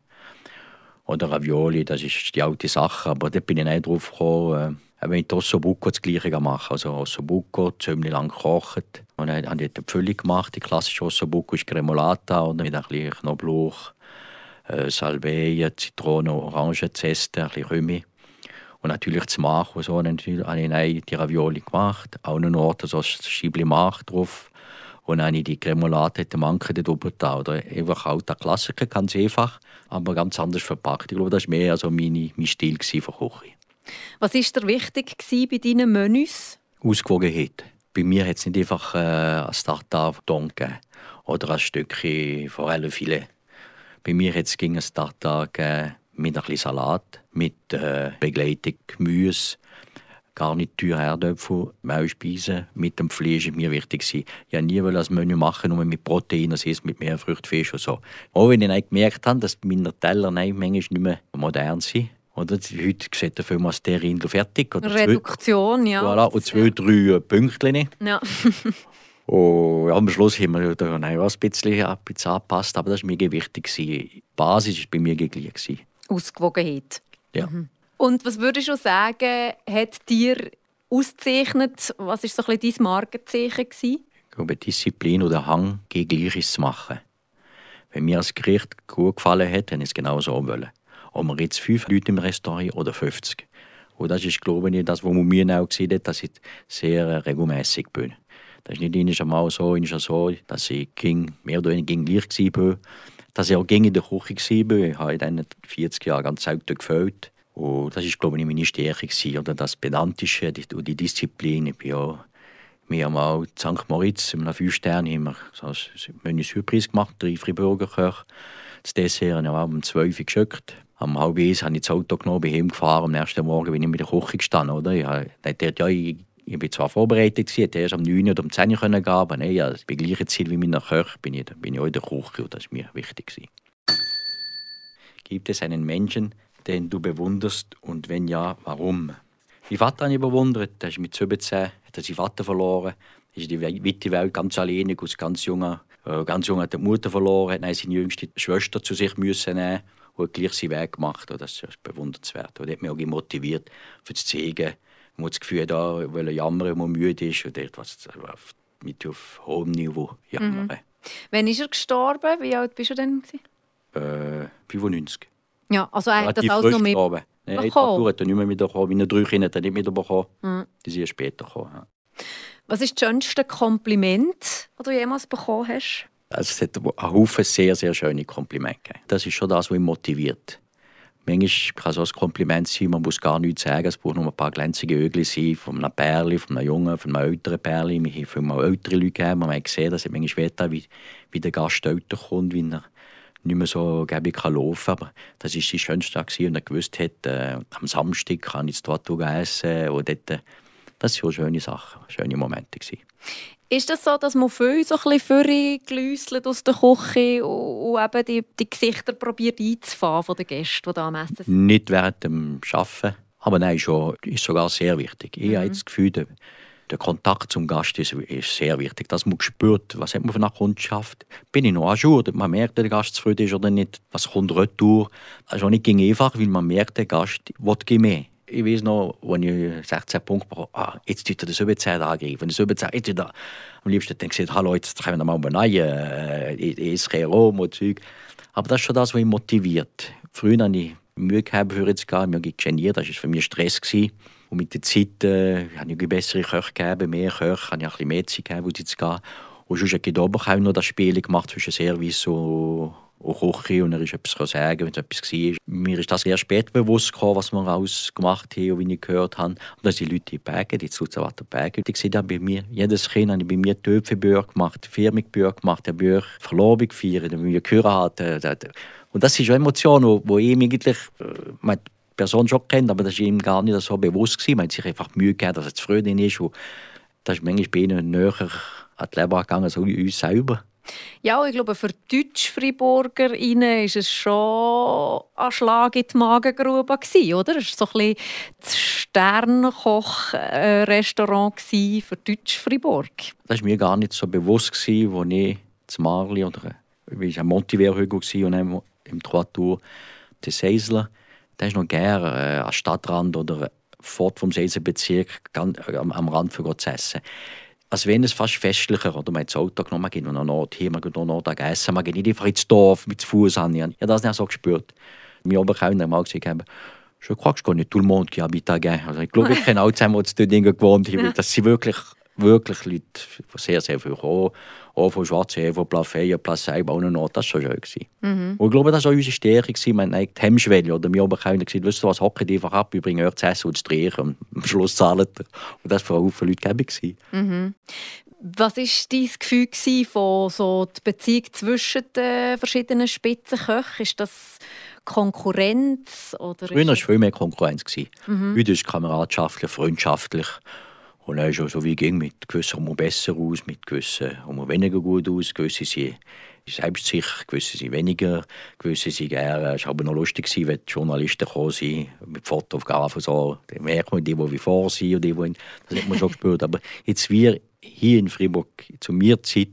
Oder Ravioli, das ist die alte Sache, aber da bin ich nicht drauf gekommen, äh, ich das Ossobuco das Gleiche mache. Also Ossobuco, ziemlich lang gekocht. Und dann habe ich die Füllung gemacht. Die klassische Ossobuco ist Cremolata oder mit ein bisschen Knoblauch, äh, Salbei, Zitrone, Orangenzeste, ein bisschen Kümmel. Und natürlich zu machen, so habe ich die Ravioli gemacht, auch noch so ein Schiebli Mach drauf. Und dann habe ich die Cremolate, die Manke drüber da. Oder einfach auch der Klassiker, ganz einfach, aber ganz anders verpackt. Ich glaube, das war mehr also meine, mein Stil von Küche. Was war dir wichtig bei deinen Menüs? Ausgewogenheit. Bei mir hat es nicht einfach äh, ein gegeben oder ein Stückchen Forellenfilet. Bei mir hat es ein Tartar gegeben mit ein bisschen Salat, mit äh, Begleitung Gemüse, Garnitur, Herdöpfel, Maulspeisen mit dem Fleisch ist mir wichtig. Ich wollte nie ein Menü machen, nur mit Protein, das heißt mit mehr Früchten, Fisch und so. Auch wenn ich gemerkt habe, dass meine Teller manchmal nicht mehr modern sind. Oder? Heute sieht der Film als der Rindel fertig. Oder Reduktion, zwei, ja. Voilà, und zwei, drei Pünktchen. Ja. Und am Schluss haben wir da ein bisschen, ein bisschen angepasst, aber das war mir wichtig. Die Basis war bei mir gleich. Ausgewogenheit. Ja. Mhm. Und was würdest du sagen, hat dir ausgezeichnet? Was war so ein bisschen dein Markenzeichen? Gewesen? Ich glaube, Disziplin oder Hang, gegen Gleiches zu machen. Wenn mir das Gericht gut gefallen hat, dann ist es genau so wollen. Ob wir jetzt fünf Leute im Restaurant oder 50. Und das ist, glaube ich, das, was man mir auch gesehen hat, dass ich sehr regelmäßig bin. Das ist nicht einmal so, einmal so, dass ich ging, mehr oder weniger gleich war. Dass ich auch in der Küche war. Ich habe in diesen 40 Jahren ganz selten gefällt. Und das ist, glaube ich, meine Stärke. Gewesen. Oder das Pedantische und die Disziplin. Ich bin auch wir haben auch in St. Moritz, in einem Fünf-Sterne, haben so ein Menü Surprise gemacht, drei Friburger Köche. Das Dessert habe ich auch um 12 Uhr geschickt. Am halb eins habe ich das Auto genommen, bin heimgefahren. Am nächsten Morgen bin ich mit der Küche gestanden. Oder? Ich, dachte, ja, ich, ich bin zwar vorbereitet, ich hätte erst am 9 oder um 10 Uhr gehen können, aber nein, ja, bei gleichen Ziel wie meiner Köche bin ich, bin ich auch in der Küche und das war mir wichtig. Gibt es einen Menschen, den du bewunderst und wenn ja, warum? Mein Vater habe ich bewundert. Er ist mit 17 hat er seinen Vater verloren. Er ist in die weite Welt ganz alleine, aus ganz jungen, äh, ganz jung hat die Mutter verloren, hat seine jüngste Schwester zu sich müssen nehmen und gleich seinen Weg gemacht. Das ist bewundernswert. Und das hat mich auch motiviert, für das zeigen. Man hat das Gefühl, da, weil er jammern, wenn man müde ist und etwas mit auf hohem Niveau jammern. Mhm. Wann ist er gestorben? Wie alt bist du denn? Äh, 95. Ja, also hat das alles noch mit Nein, die Tour hat er nicht mehr wiederbekommen. Meine drei Kinder hat er nicht wiederbekommen. Mhm. Die sind später gekommen. Ja. Was ist das schönste Kompliment, das du jemals bekommen hast? Also es hat einen Haufen sehr, sehr schöne Komplimente gegeben. Das ist schon das, was mich motiviert. Manchmal kann auch ein Kompliment sein, man muss gar nichts sagen. Es braucht nur ein paar glänzende Ögel sein, von einem Pärli, von einem Jungen, von einem älteren Pärli. Wir haben viel ältere Leute gegeben. Man hat gesehen, dass es manchmal weht, wie, wie der Gast älter kommt, wie er nicht mehr so gäbe kann laufen aber das war sein schönster Tag und er gewusst hat, äh, am Samstag kann ich dort essen und dort, äh, das waren schöne Sachen, schöne Momente. Gewesen. Ist das so, dass man viel so ein bisschen aus der Küche und eben die, die Gesichter probiert einzufahren von den Gästen, die da am Essen sind? Nicht während dem Arbeiten, aber nein, schon, ist sogar sehr wichtig. Ich mhm. habe das Gefühl, der Kontakt zum Gast ist, ist sehr wichtig. Dass man spürt, was hat man für eine Kundschaft. Bin ich noch jour? Man merkt, der Gast zufrieden ist oder nicht. Was kommt retour? Das ist auch nicht einfach, weil man merkt, der Gast will mehr. Ich weiß noch, wenn ich 16 Punkte bekomme, ah, jetzt tut er das Überzeit angreifen. Das Überzeit, jetzt wieder, am liebsten dann gesagt, hallo, jetzt können wir mal beneiden, äh, ich esse Rom und Zeug. Aber das ist schon das, was mich motiviert. Früher hatte ich Mühe gehabt, für jetzt gehen, mir geniert, das war für mich Stress. Gewesen. Und mit der Zeit äh, habe ich bessere Köche gegeben, mehr Köche, habe ich ein bisschen mehr Zeit gegeben, zu gehen. Und sonst habe ich auch noch das Spiel gemacht zwischen Service und, und Küche und er ist etwas sagen, wenn es etwas war. Mir ist das sehr spät bewusst gekommen, was wir alles gemacht haben und wie ich gehört habe. Und dass die Leute in Bergen, die Zuzerwatter Berge, ich sehe bei mir, jedes Kind habe bei mir Töpfebücher gemacht, Firmenbücher gemacht, habe Bücher Verlobung gefeiert, habe ich geheiratet. Und das ist eine Emotion, wo ich eigentlich, äh, Person schon kennt, aber das war ihm gar nicht so bewusst. Man hat sich einfach Mühe gegeben, dass er zufrieden ist. Und das ist manchmal bei ihnen näher an die Leber gegangen als uns selber. Ja, ich glaube, für Deutsch-Friburger ist es schon ein Schlag in die Magengrube, oder? Es war so ein bisschen das Sternkoch-Restaurant für Deutsch-Friburg. Das war mir gar nicht so bewusst, als ich in Marli oder ich war Montiver-Hügel und im Trois des Seisler der ist noch gerne äh, am Stadtrand oder fort vom Seisenbezirk äh, am, am Rand für zu essen. Als wenn es fast festlicher, oder man das Auto genommen, man geht noch Nord hier, man geht noch Nord essen, man geht nicht einfach ins Dorf mit Fuß an. Ich habe das nicht so gespürt. Meine Oberkellner haben mal gesagt, haben, je crois que je connais tout le monde. Also ich glaube, ich kenne alle zusammen, die dort gewohnt haben. Das sind wirklich wirklich Leute sehr, sehr viel gekommen. Auch von Schwarzsee, von Plafeyen, Plassey, noch. Das war schon schön. Mhm. Und ich glaube, das war auch unsere Stärke. Wir haben die Hemmschwelle. Oder wir haben gesagt, weißt du was, hocken einfach ab, wir bringen euch zu essen und zu drehen. Und am Schluss zahlen ihr. Und das war für Leute gäbig. Mhm. Was war dein Gefühl von so der Beziehung zwischen den verschiedenen Spitzenköchen? Ist das Konkurrenz? Oder Früher war es viel mehr Konkurrenz. Mhm. Heute ist es kameradschaftlich, freundschaftlich. Und dann auch so wie ging, mit gewissen kommen besser aus, mit gewissen kommen weniger gut aus, gewisse sind selbstsicher, gewisse sind weniger, gewisse sind gerne. Es war aber noch lustig, wenn die Journalisten gekommen sind, mit Fotografen so, dann merkt man die, die wie vor sind und die, die das hat man schon gespürt. Aber jetzt wir hier in Freiburg, zu mir Zeit,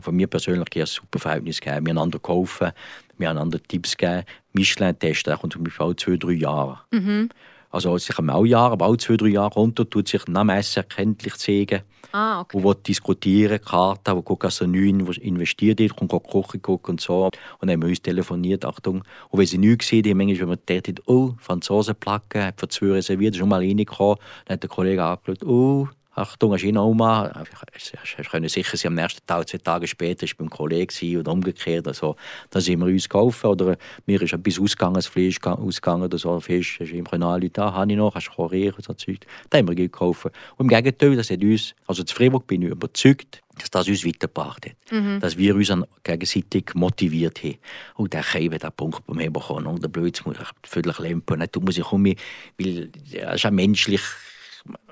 von mir persönlich ein super Verhältnis gegeben. Wir einander geholfen, wir einander Tipps gegeben. Michelin-Test, der kommt zum Beispiel alle zwei, drei Jahre. Mhm. Also sicher auch Jahre, aber alle zwei, drei Jahre runter tut sich nach dem Essen erkenntlich zeigen. Ah, okay. Wo will diskutieren, Karten, wo guckt, dass er neu investiert hat, kommt kochen gucken und so. Und dann haben wir uns telefoniert, Achtung. Und wenn sie nichts gesehen haben, manchmal, wenn man gedacht oh, Franzosenplatte, hat für zwei reserviert, ist schon mal reingekommen. Dann hat der Kollege angeschaut, oh, Achtung, hast du ihn auch mal? Ich kann sicher sein, am nächsten Tag, zwei Tage später, war beim Kollegen oder umgekehrt. Also, da sind wir uns gekauft. Oder mir ist etwas ausgegangen, das Fleisch ausgegangen oder so. Fisch, hast du ihm anrufen, da habe ich noch, hast du kurieren, so Zeug. Da haben wir gekauft. Und im Gegenteil, das hat uns, also zu Freiburg bin ich überzeugt, dass das uns weitergebracht hat. Mhm. Dass wir uns gegenseitig motiviert haben. Und der Käbe, der Punkt beim mir bekommen, und der Blödsinn, muss ich völlig lempen. Du musst ich kommen, weil es ist ja menschlich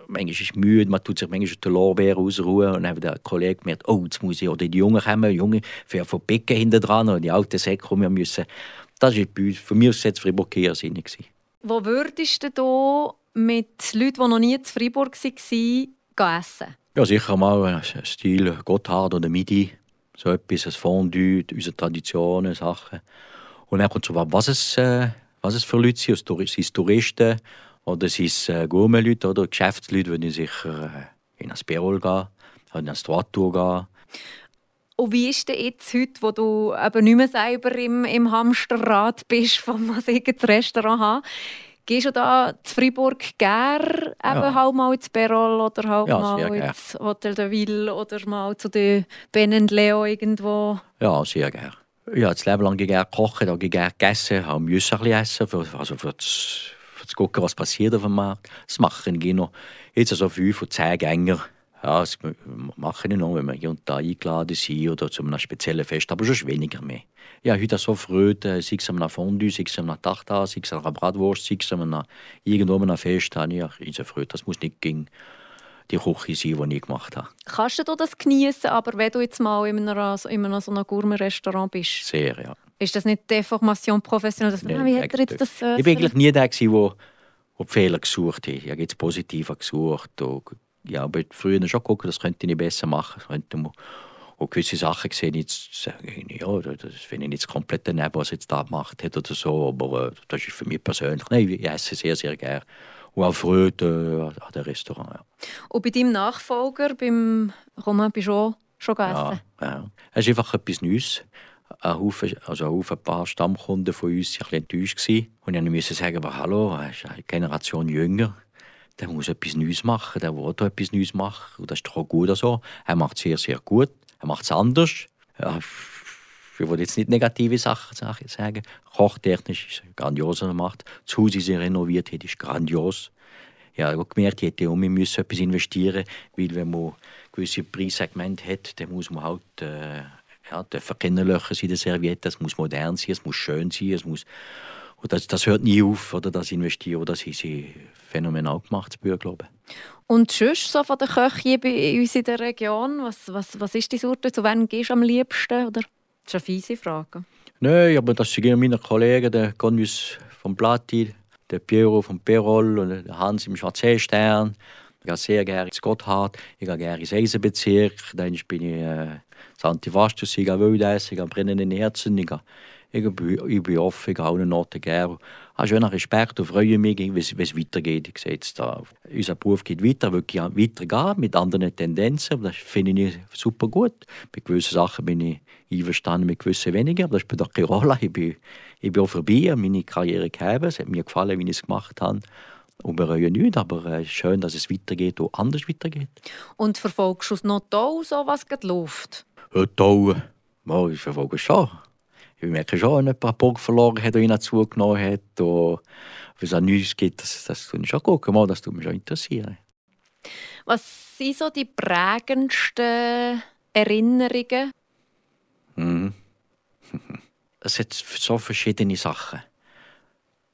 manchmal ist es müde, man tut sich manchmal den Lorbeer ausruhen und dann hat der Kollege gemerkt, oh, jetzt muss ich, oder die Jungen kommen, die Jungen fähren von Becken hinten dran und die alten Säcke kommen müssen. Das war bei uns, für mich jetzt Fribourg eher sinnig. Wo würdest du mit Leuten, die noch nie in Fribourg waren, essen? Ja, sicher mal ein Stil Gotthard oder Midi, so etwas, ein Fondue, unsere Traditionen, Sachen. Und dann kommt so, was es, äh, was es für Leute sind, sind es Touristen, oder sind es äh, Gourmet-Leute oder Geschäftsleute, würden sicher äh, in ein Perol gehen, in ein Stratur gehen. Und wie ist denn jetzt heute, wo du eben nicht mehr selber im, im Hamsterrad bist, was ich das Restaurant habe? Gehst du da zu Fribourg gerne ja. halt mal ins Perol oder halt ja, mal ins Hotel de Ville oder mal zu den Ben Leo irgendwo? Ja, sehr gerne. Ich habe das Leben lang gerne gekocht, habe gerne gegessen, habe müssen ein bisschen essen, für, also für das zu gucken, was passiert auf dem Markt. Das mache ich noch. Jetzt also fünf von zehn Gänger. Ja, das mache ich noch, wenn wir hier und da eingeladen sind oder zu einem speziellen Fest, aber schon weniger mehr. Ja, heute so Freude, sei es am Fondue, sei es am Tartar, sei es an einer Bratwurst, sei es irgendwo einem Fest, habe ich ja riesen Freude. Das muss nicht gegen die Küche sein, die ich gemacht habe. Kannst du das genießen, aber wenn du jetzt mal in einem, in einem so einem Gourmet-Restaurant bist? Sehr, ja. Ist das nicht Deformation professionell? Das, nee, wie hat er jetzt das, äh, ich war eigentlich nie der, der, der Fehler gesucht hat. Ich habe jetzt positiver gesucht. Und, ja, aber früher schon geguckt, das könnte ich besser machen. Könnte man und gewisse Sachen gesehen, jetzt sage ich, ja, das finde ich jetzt komplett daneben, was jetzt da gemacht hat oder so, aber äh, das ist für mich persönlich, nein, ich esse sehr, sehr gerne. Und auch Freude äh, an dem Restaurant. Ja. Und bei deinem Nachfolger, beim Romain Pichot, schon gegessen? Ja, ja. Es ist einfach etwas Neues ein Haufen, also ein, paar Stammkunden von uns waren ein enttäuscht. Und ich musste sagen, aber hallo, er ist eine Generation jünger. Der muss etwas Neues machen, der will etwas Neues machen. Und das ist doch auch gut so. Er macht es sehr, sehr gut. Er macht es anders. Ja, ich will jetzt nicht negative Sachen sagen. Kochtechnisch ist es grandios, was er macht. Das Haus ist renoviert, das ist grandios. Ja, ich habe gemerkt, ich hätte auch etwas investieren weil wenn man gewisse Preissegmente hat, dann muss man halt äh, ja, dürfen keine Löcher in der Serviette, es muss modern sein, es muss schön sein, es muss und das, das hört nie auf, oder das Investieren, das haben sie phänomenal gemacht, das glaube ich. Und sonst so von den Köchen bei uns in der Region, was, was, was ist die Sorte, zu wem gehst du am liebsten? Oder? Das ist eine fiese Frage. Nein, aber das sind meine Kollegen, der Conus vom Platti, der Piero vom Perol und der Hans im Schwarzseestern. Ich gehe sehr gerne ins Gotthard, ich gehe gerne ins Eisenbezirk, dann bin ich äh, Santivastus, ich gehe Wildessen, ich gehe brennenden Herzen, ich, gehe, ich, bin offen, ich gehe allen Orten gerne. Ich habe schönen Respekt und freue mich, wie es weitergeht. Ich sehe jetzt da, unser Beruf geht weiter, wirklich weitergehen mit anderen Tendenzen. Das finde ich super gut. Bei gewissen Sachen bin ich einverstanden, mit gewissen weniger, aber das spielt auch keine Rolle. Ich bin, ich bin auch vorbei, meine Karriere gegeben. Es hat mir gefallen, wie ich es gemacht habe und bereue nichts, aber es ist schön, dass es weitergeht und anders weitergeht. Und verfolgst du es noch toll, so was gerade läuft? Ja, toll. Ja, ich verfolge es schon. Ich merke schon, wenn jemand einen Punkt verloren hat oder ihn zugenommen hat. Und wenn es auch Neues gibt, das, das tue ich schon gucken. Das tut mich schon interessieren. Was sind so die prägendsten Erinnerungen? Mhm. Es hat so verschiedene Sachen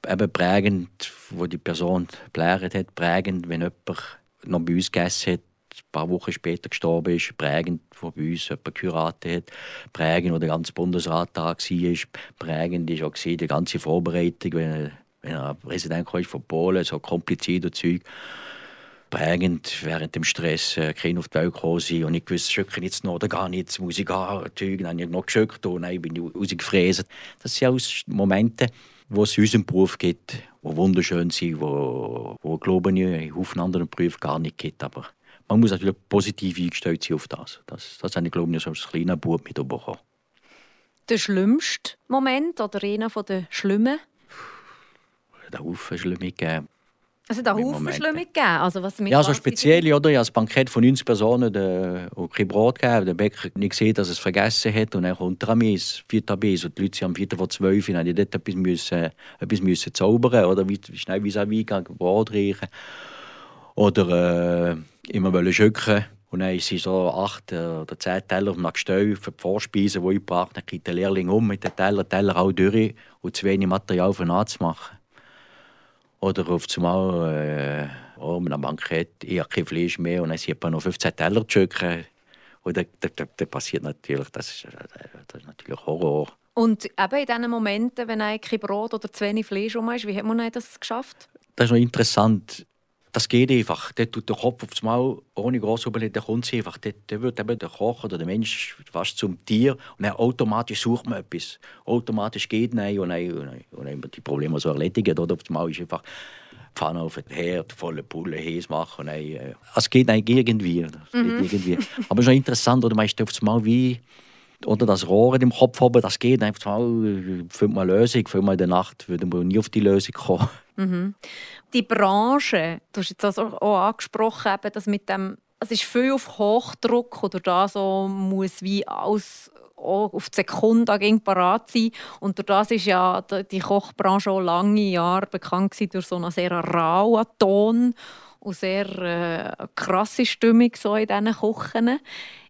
eben prägend, wo die Person geblärt hat, prägend, wenn jemand noch bei uns gegessen hat, ein paar Wochen später gestorben ist, prägend, wo bei uns jemand geheiratet hat, prägend, wo der ganze Bundesrat da war, prägend ist auch die ganze Vorbereitung, wenn, wenn ein Präsident von Polen, so komplizierte Zeug. prägend während dem Stress. Äh, Kinder auf die Welt gekommen und ich wusste, schücken jetzt noch oder gar nicht, muss ich gar Zeug, dann habe ich noch geschückt und dann bin ich rausgefräst. Das sind alles Momente, wo es in unserem Beruf gibt, die wunderschön sind, wo, wo glaube ich, in Haufen anderen Berufen gar nicht gibt. Aber man muss natürlich positiv eingestellt sein auf das. Das, das habe ich, glaube ich, als kleiner Bub mitbekommen. Der schlimmste Moment oder einer der schlimmen? Der Haufen schlimme gegeben. Also da Haufen Schlimme gegeben? Also was ja, so speziell, oder? Ich habe ein Bankett von 90 Personen der, und kein Brot gegeben. Der Bäcker hat nicht gesehen, dass er es vergessen hat. Und dann kommt Ramis, vierter Bis. Und die Leute sind am vierten vor zwölf. Dann ich dort etwas, müssen, etwas müssen zaubern oder wie, schnell wie vis gehen, Brot reichen. Oder äh, immer wollen schücken. Und dann sind so acht oder zehn Teller nach Gestell für die Vorspeisen, die ich gebracht habe. Dann geht der Lehrling um mit den Teller, Teller auch durch und zu wenig Material für nachzumachen. Oder auf einmal äh, oh, einem Bankett, ich habe kein Fleisch mehr und dann sieht man noch 15 Teller. Und dann, dann, dann, passiert natürlich, das ist, das ist natürlich Horror. Und eben in diesen Momenten, wenn kein Brot oder zu wenig Fleisch rum ist, wie hat man das geschafft? Das ist noch interessant das geht einfach. Dort tut der Kopf aufs Maul ohne groß überlegen, der kommt einfach. Dort, dort wird eben der Koch oder der Mensch fast zum Tier und dann automatisch sucht man etwas. Automatisch geht nein und dann, und dann, und dann die Probleme so erledigt. Oder aufs Maul ist einfach Pfanne auf den Herd, volle Pulle, Häs machen. Dann, äh, es geht eigentlich irgendwie. Mhm. irgendwie. Aber es ist schon interessant, oder man ist aufs Maul wie oder das Rohr im Kopf haben, das geht einfach mal, findet man eine Lösung, findet man in der Nacht, würde man nie auf die Lösung kommen. Mhm. Die Branche, du hast jetzt also auch angesprochen, eben, dass mit dem, es ist viel auf Hochdruck oder da so muss wie alles auf die Sekunde parat sein. Und durch das ist ja die Kochbranche auch lange Jahre bekannt durch so einen sehr rauen Ton und sehr äh, krasse Stimmung so in diesen Kochen.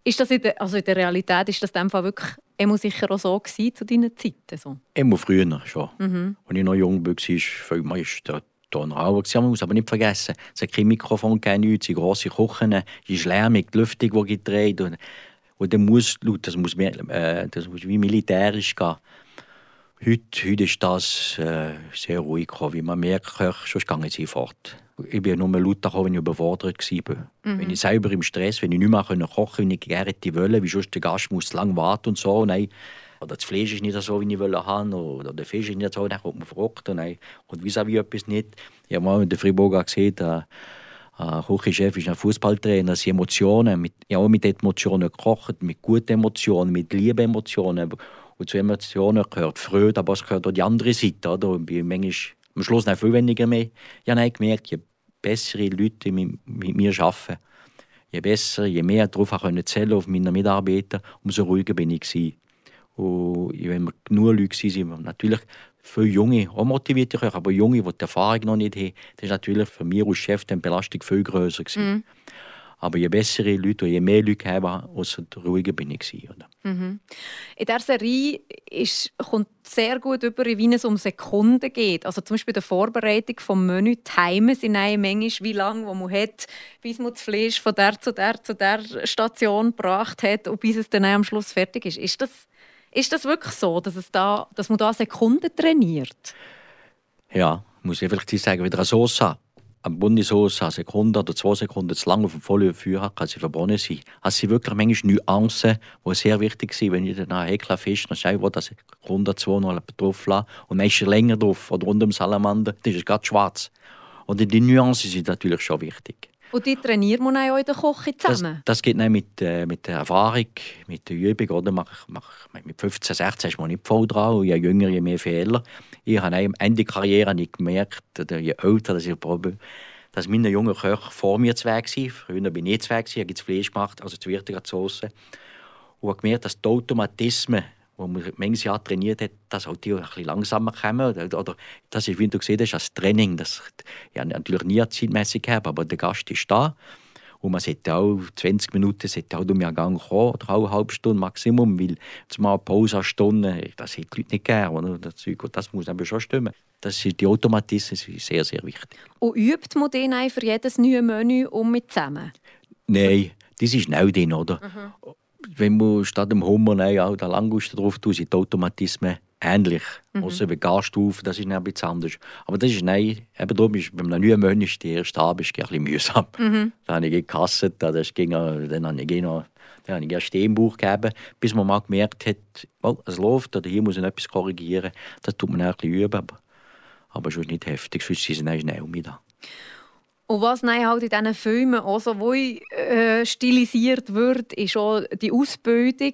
Ist das in der, also in der Realität ist das in dem Fall wirklich immer sicher auch so gewesen, zu deinen Zeiten? So? Immer früher schon. Mhm. Als ich noch jung war, war ich der Ton rauer. Man muss aber nicht vergessen, es hat kein Mikrofon, keine nichts, die grosse Küchen, es ist lärmig, die Lüftung, die gedreht und, und dann muss das muss, äh, das muss wie militärisch gehen. Heute, heute ist das äh, sehr ruhig, wie man merkt, sonst gehen sie fort ich bin nur laut gekommen, wenn ich überfordert war. Mhm. Wenn ich selber im Stress, wenn ich nicht mehr kochen konnte, wie ich gerne wollte, wie sonst der Gast muss lang warten und so. Nein, oder das Fleisch ist nicht so, wie ich wollte haben, oder der Fisch ist nicht so, dann kommt man verrückt. Und, und vis wie etwas nicht. Ich habe mal mit der Friburger gesehen, der äh, Küchenchef ist ein Fußballtrainer, sie Emotionen, mit, ja, auch mit Emotionen gekocht, mit guten Emotionen, mit Liebe-Emotionen. Und zu Emotionen gehört Freude, aber es gehört auch die andere Seite. Oder? Und bei manchmal am Schluss noch viel weniger mehr. Ich habe gemerkt, je bessere Leute mit, mit mir arbeiten, je besser, je mehr darauf zählen auf meine Mitarbeiter, umso ruhiger bin ich. Und wenn wir genug Leute waren, natürlich viele Junge, auch motivierte Köche, aber Junge, die die Erfahrung noch nicht haben, das ist natürlich für mich als Chef die Belastung viel größer gewesen. Mm. Aber je bessere Leute je mehr Leute haben, umso ruhiger bin ich. Oder? Mhm. In dieser Serie ist, kommt sehr gut über, wie es um Sekunden geht. Also zum Beispiel die Vorbereitung des Menü. Timen sind manchmal, wie lange wo man hat, bis man das Fleisch von der zu der zu der Station gebracht hat und bis es dann am Schluss fertig ist. Ist das, ist das wirklich so, dass, es da, dass man da Sekunden trainiert? Ja, muss ich vielleicht sagen, wieder eine Sauce am Bundeshaus eine Sekunde oder zwei Sekunden zu lange auf dem Feuer hat, kann sie verbrannt sein. Also sie wirklich manchmal Nuancen, die sehr wichtig sind, wenn ich dann einen Heckler Fisch noch schaue, wo das Sekunde, zwei noch drauf lasse und dann ist er länger drauf oder unter dem Salamander, dann ist es gerade schwarz. Und die Nuancen sind natürlich schon wichtig. Und die trainiert man auch in der Küche zusammen? Das, das geht nicht mit, äh, mit der Erfahrung, mit der Übung. Oder? Mach, mach, mit 15, 16 ist man nicht voll dran. je jünger, je mehr Fehler. Ich habe am Ende der Karriere nicht gemerkt, oder je älter dass ich probiere, dass meine jungen Köche vor mir zwei waren. Früher bin ich zwei, ich habe das Fleisch gemacht, also die Soße. Und habe gemerkt, dass die Automatismen wo man manches Jahr trainiert hat, dass auch die ein bisschen langsamer kommen. Oder, oder das ist, wie du gesehen hast, als Training. Das, ja, natürlich nie zeitmäßig gehabt, aber der Gast ist da. Und man sollte auch 20 Minuten sollte auch um den Gang kommen, oder auch eine halbe Stunde Maximum, weil zumal Pause eine Stunde, das hätte die Leute nicht gerne. Das, das muss aber schon stimmen. Das ist, die Automatismen sind sehr, sehr wichtig. Und übt man den für jedes neue Menü um mit zusammen? Nein, das ist schnell drin, oder? Mhm wenn man statt dem Hummer auch den drauf tut, sind die Automatismen ähnlich. Mhm. Außer bei Gasstufen, das ist ein bisschen anders. Aber das ist, nein, eben darum ist bei einem neuen Mönch die erste Abend ein bisschen mühsam. Mhm. Dann habe ich gekasset, das ging, dann habe ich noch dann habe ich erst den Buch gegeben, bis man mal gemerkt hat, oh, es läuft oder hier muss ich etwas korrigieren. Das tut man ein bisschen üben, aber, aber schon nicht heftig, sonst sind sie schnell mit da. Und was nein, halt in diesen Filmen auch so äh, stilisiert wird, ist auch die Ausbildung,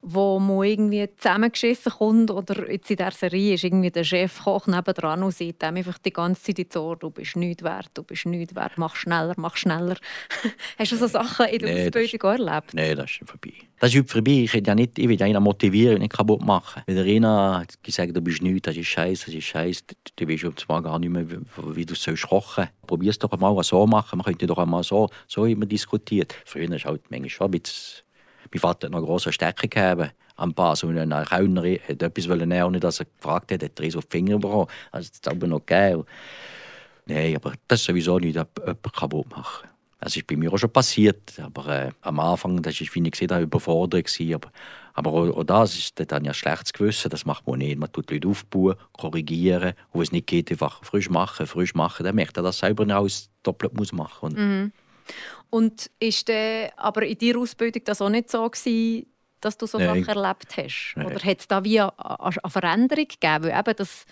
wo man irgendwie zusammengeschissen kommt. Oder jetzt in dieser Serie ist irgendwie der Chefkoch nebenan und sagt dem einfach die ganze Zeit ins Ohr, du bist nichts wert, du bist nichts wert, mach schneller, mach schneller. Hast du so Sachen in der nee, Ausbildung auch erlebt? Nein, das ist vorbei. Das ist vorbei. Ich will ja nicht, ich will einen motivieren und nicht kaputt machen. Wenn der einer gesagt du bist nichts, das ist scheiße, das ist scheiße, du weißt zwar gar nicht mehr, wie du sollst kochen sollst. Probier es doch einmal so machen. Man könnte doch einmal so, so immer diskutiert. Früher ist halt manchmal schon ein bisschen mein Vater hat noch große Stärke gegeben am Pass. Und ein Kellner hat etwas nehmen ohne dass er gefragt hat, hat er so die Finger bekommen. Also, das ist aber noch geil. Nein, aber das ist sowieso nicht jemand kaputt machen. Das ist bei mir auch schon passiert. Aber äh, am Anfang, das war, wie ich gesehen habe, überfordert. Aber, aber auch, auch das ist dann ja schlechtes Gewissen. Das macht man nicht. Man tut Leute aufbauen, korrigieren. Und es nicht geht, einfach frisch machen, frisch machen. Dann merkt er, dass er selber noch alles doppelt muss machen muss. Mhm. Und ist der, aber in deiner Ausbildung das auch nicht so gewesen, dass du so Sachen erlebt hast? Nein. Oder hat es da wie eine, eine Veränderung gegeben? Eben das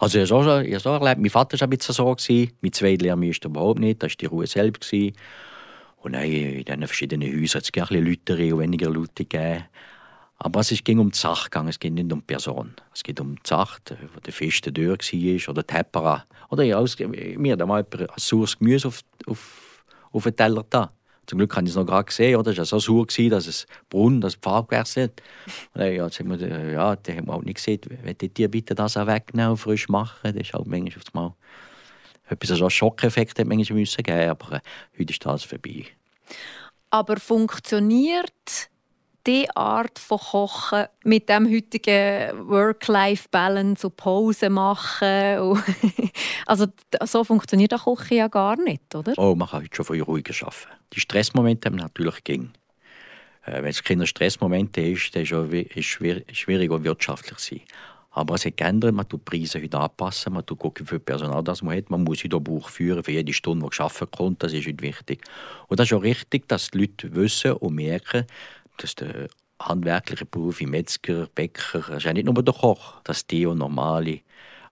also ich habe es auch, erlebt. Mein Vater war ein bisschen so. Gewesen. Mit zwei Lehrmeistern überhaupt nicht. Das war die Ruhe selbst. Gewesen. Und nein, in diesen verschiedenen Häusern hat es ein bisschen lauter und weniger Leute gegeben. Aber es ging um die Sache, es ging nicht um die Person. Es geht um die Sache, wo der feste Tür war oder die Hepera. Oder ja, mir hat mal ein saures Gemüse auf, auf auf den Teller da. Zum Glück habe ich es noch gerade gesehen, oder? Es war so sauer, dass es Brunnen, das die Farbe gewechselt hat. Ja, jetzt haben wir, ja, die haben wir auch nicht gesehen. Wenn die bitte das auch wegnehmen und frisch machen, das ist halt manchmal auf Mal etwas, so einen Schockeffekt hat manchmal müssen geben, aber äh, heute ist das vorbei. Aber funktioniert die Art von Kochen mit dem heutigen Work-Life-Balance und Pause machen. Und also so funktioniert der Kochen ja gar nicht, oder? Oh, man kann heute schon viel ruhiger arbeiten. Die Stressmomente haben natürlich ging. Äh, Wenn es keine Stressmomente ist, dann ist es schwierig, auch wirtschaftlich sein. Aber es hat geändert, man tut die Preise heute anpassen, man tut gucken, wie viel Personal das man hat. Man muss heute ein Buch führen für jede Stunde, die geschaffen kommt, das ist heute wichtig. Und das ist auch richtig, dass die Leute wissen und merken, dass der handwerkliche Beruf wie Metzger, Bäcker, das ist ja nicht nur der Koch, dass die auch normale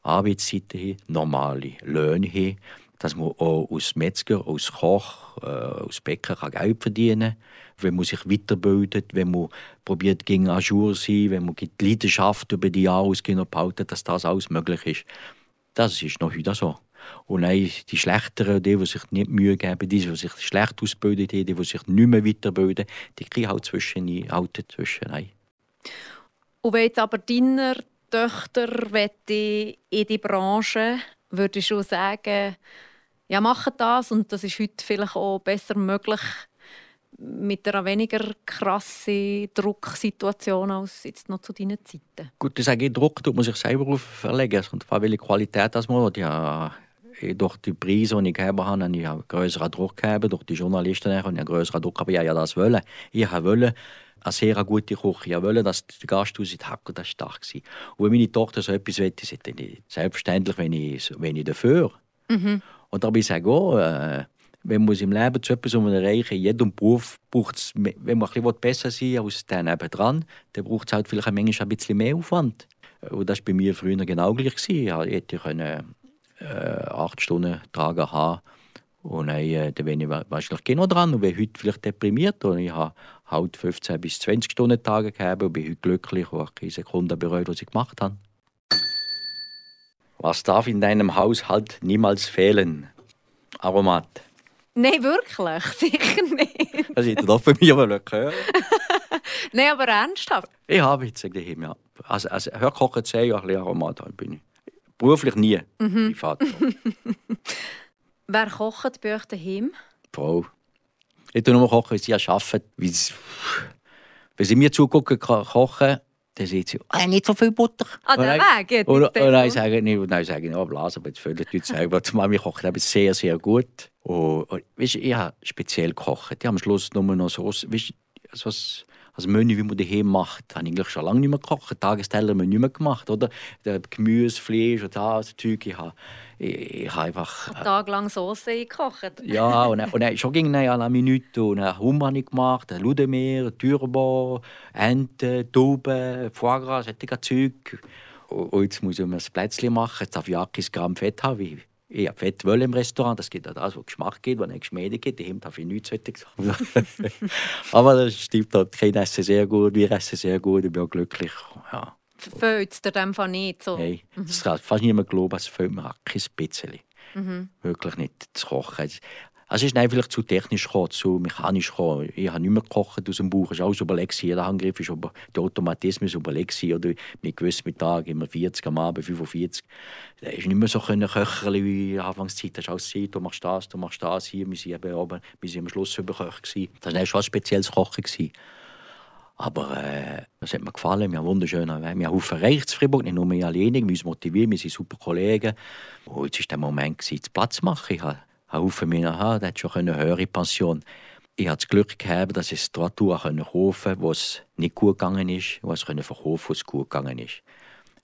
Arbeitszeiten haben, normale Löhne haben, dass man auch als Metzger, als Koch, äh, als Bäcker kann Geld verdienen kann, wenn man sich weiterbildet, wenn man probiert gegen Ajour zu sein, wenn man die Leidenschaft über die Jahre behalten, dass das alles möglich ist. Das ist noch heute so. Und nein, die Schlechteren, die, die sich nicht Mühe geben, die, die sich schlecht ausbilden, die, die sich nicht mehr weiterbilden, die kriegen halt zwischen, halt zwischen ein. Und wenn jetzt aber deine Töchter in die Branche, würdest du sagen, ja, machen das und das ist heute vielleicht auch besser möglich mit einer weniger krassen Drucksituation als jetzt noch zu deinen Zeiten? Gut, ich sage, Druck tut man sich selber auferlegen. Es kommt darauf welche Qualität das man hat. Ja, durch die Preise, die ich gegeben habe, habe ich einen größeren Druck gegeben. Durch die Journalisten habe ich einen größeren Druck gegeben. Ich ja das wollen. Ich wollte eine sehr gute Küche. Ich wollte, dass der Gasthaus in Hacker das stark war. Und wenn meine Tochter so etwas will, ist es selbstverständlich, wenn ich, wenn ich dafür. Mhm. Und da ich sage, oh, äh, wenn man im Leben zu etwas erreichen in jedem Beruf braucht es, wenn man ein bisschen besser sein will als der nebendran, dann braucht es halt vielleicht manchmal ein bisschen mehr Aufwand. Und das war bei mir früher genau gleich. Ich hätte können äh, acht Stunden tragen haben. Und dann, äh, dann bin ich wahrscheinlich genau dran und bin heute vielleicht deprimiert. Und ich habe halt 15 bis 20 Stunden Tage gehabt und bin heute glücklich und habe keine Sekunde bereut, was ich gemacht habe. Was darf in deinem Haushalt niemals fehlen? Aromat. Nein, wirklich? Sicher nicht. Das hätte doch für mich aber nicht gehört. Nein, aber ernsthaft? Ich habe jetzt daheim, ja. Also, also Hörkochen zehn Jahre Aromat bin ich. Beruflich nie. Mhm. Privat. Wer kocht bei euch daheim? Die Frau. Ich tue nur kochen, weil sie arbeiten. Wenn sie mir zugucken kochen, dann sagt sie, ah, nicht so viel Butter. Ah, der Weg Und, und dann sage ich, und dann sage ich, oh, blasen, aber jetzt Leute sagen, die Mami kocht eben sehr, sehr gut. Und, und weißt, ich habe speziell gekocht. Ich habe am Schluss nur noch so, weißt, so Also Menü, wie man daheim macht, habe ich eigentlich schon lange nicht mehr gekocht. Tagesteller haben wir nicht mehr gemacht, oder? Der Gemüse, Fleisch und das Zeug. Ich habe, ich, ich habe einfach... Einen Tag lang Soße eingekocht. Ja, und und dann schon ging es eine Minute. Und dann Hummer habe ich gemacht, Ludemeer, Turbo, Ente, Tauben, Foie Gras, solche Zeug. Und jetzt muss ich mir ein Plätzchen machen. Jetzt darf ich 80 Gramm Fett haben. Ich habe Fett wollen im Restaurant. Das geht auch das, was Geschmack geht, was nicht Geschmäde geht. Daheim darf ich nichts Fettiges haben. Aber das stimmt. Die Kinder essen sehr gut, wir essen sehr gut. Ich bin auch glücklich. Ja. Fehlt es dir dem Fall nicht so? Hey, das kann fast niemand glauben, es fehlt mir kein bisschen. Mhm. Wirklich nicht zu kochen. Also es ist dann zu technisch gekommen, zu mechanisch gekommen. Ich habe nicht mehr gekocht aus dem Bauch. Es war alles überlegt. Jeder Handgriff ist über der Automatismus überlegt. Oder mit gewissen Tagen immer 40, am Abend 45. Da ist nicht mehr so können köcheln wie Anfangszeit. Das ist alles Zeit, du machst das, du machst das. Hier, wir eben oben, wir sind am Schluss überkocht. Das war schon ein spezielles Kochen. Gewesen. Aber äh, das hat mir gefallen. Wir haben wunderschöne Wir haben Haufen erreicht in Fribourg, nicht nur wir alleine. Wir sind motiviert, wir sind super Kollegen. Und jetzt war der Moment, gewesen, Platz zu machen. Ich habe Haufen mir, aha, der hat schon eine höhere Pension. Ich hatte das Glück gehabt, dass ich eine Tour kaufen konnte, wo es nicht gut gegangen ist, wo es verkaufen wo es gut gegangen ist.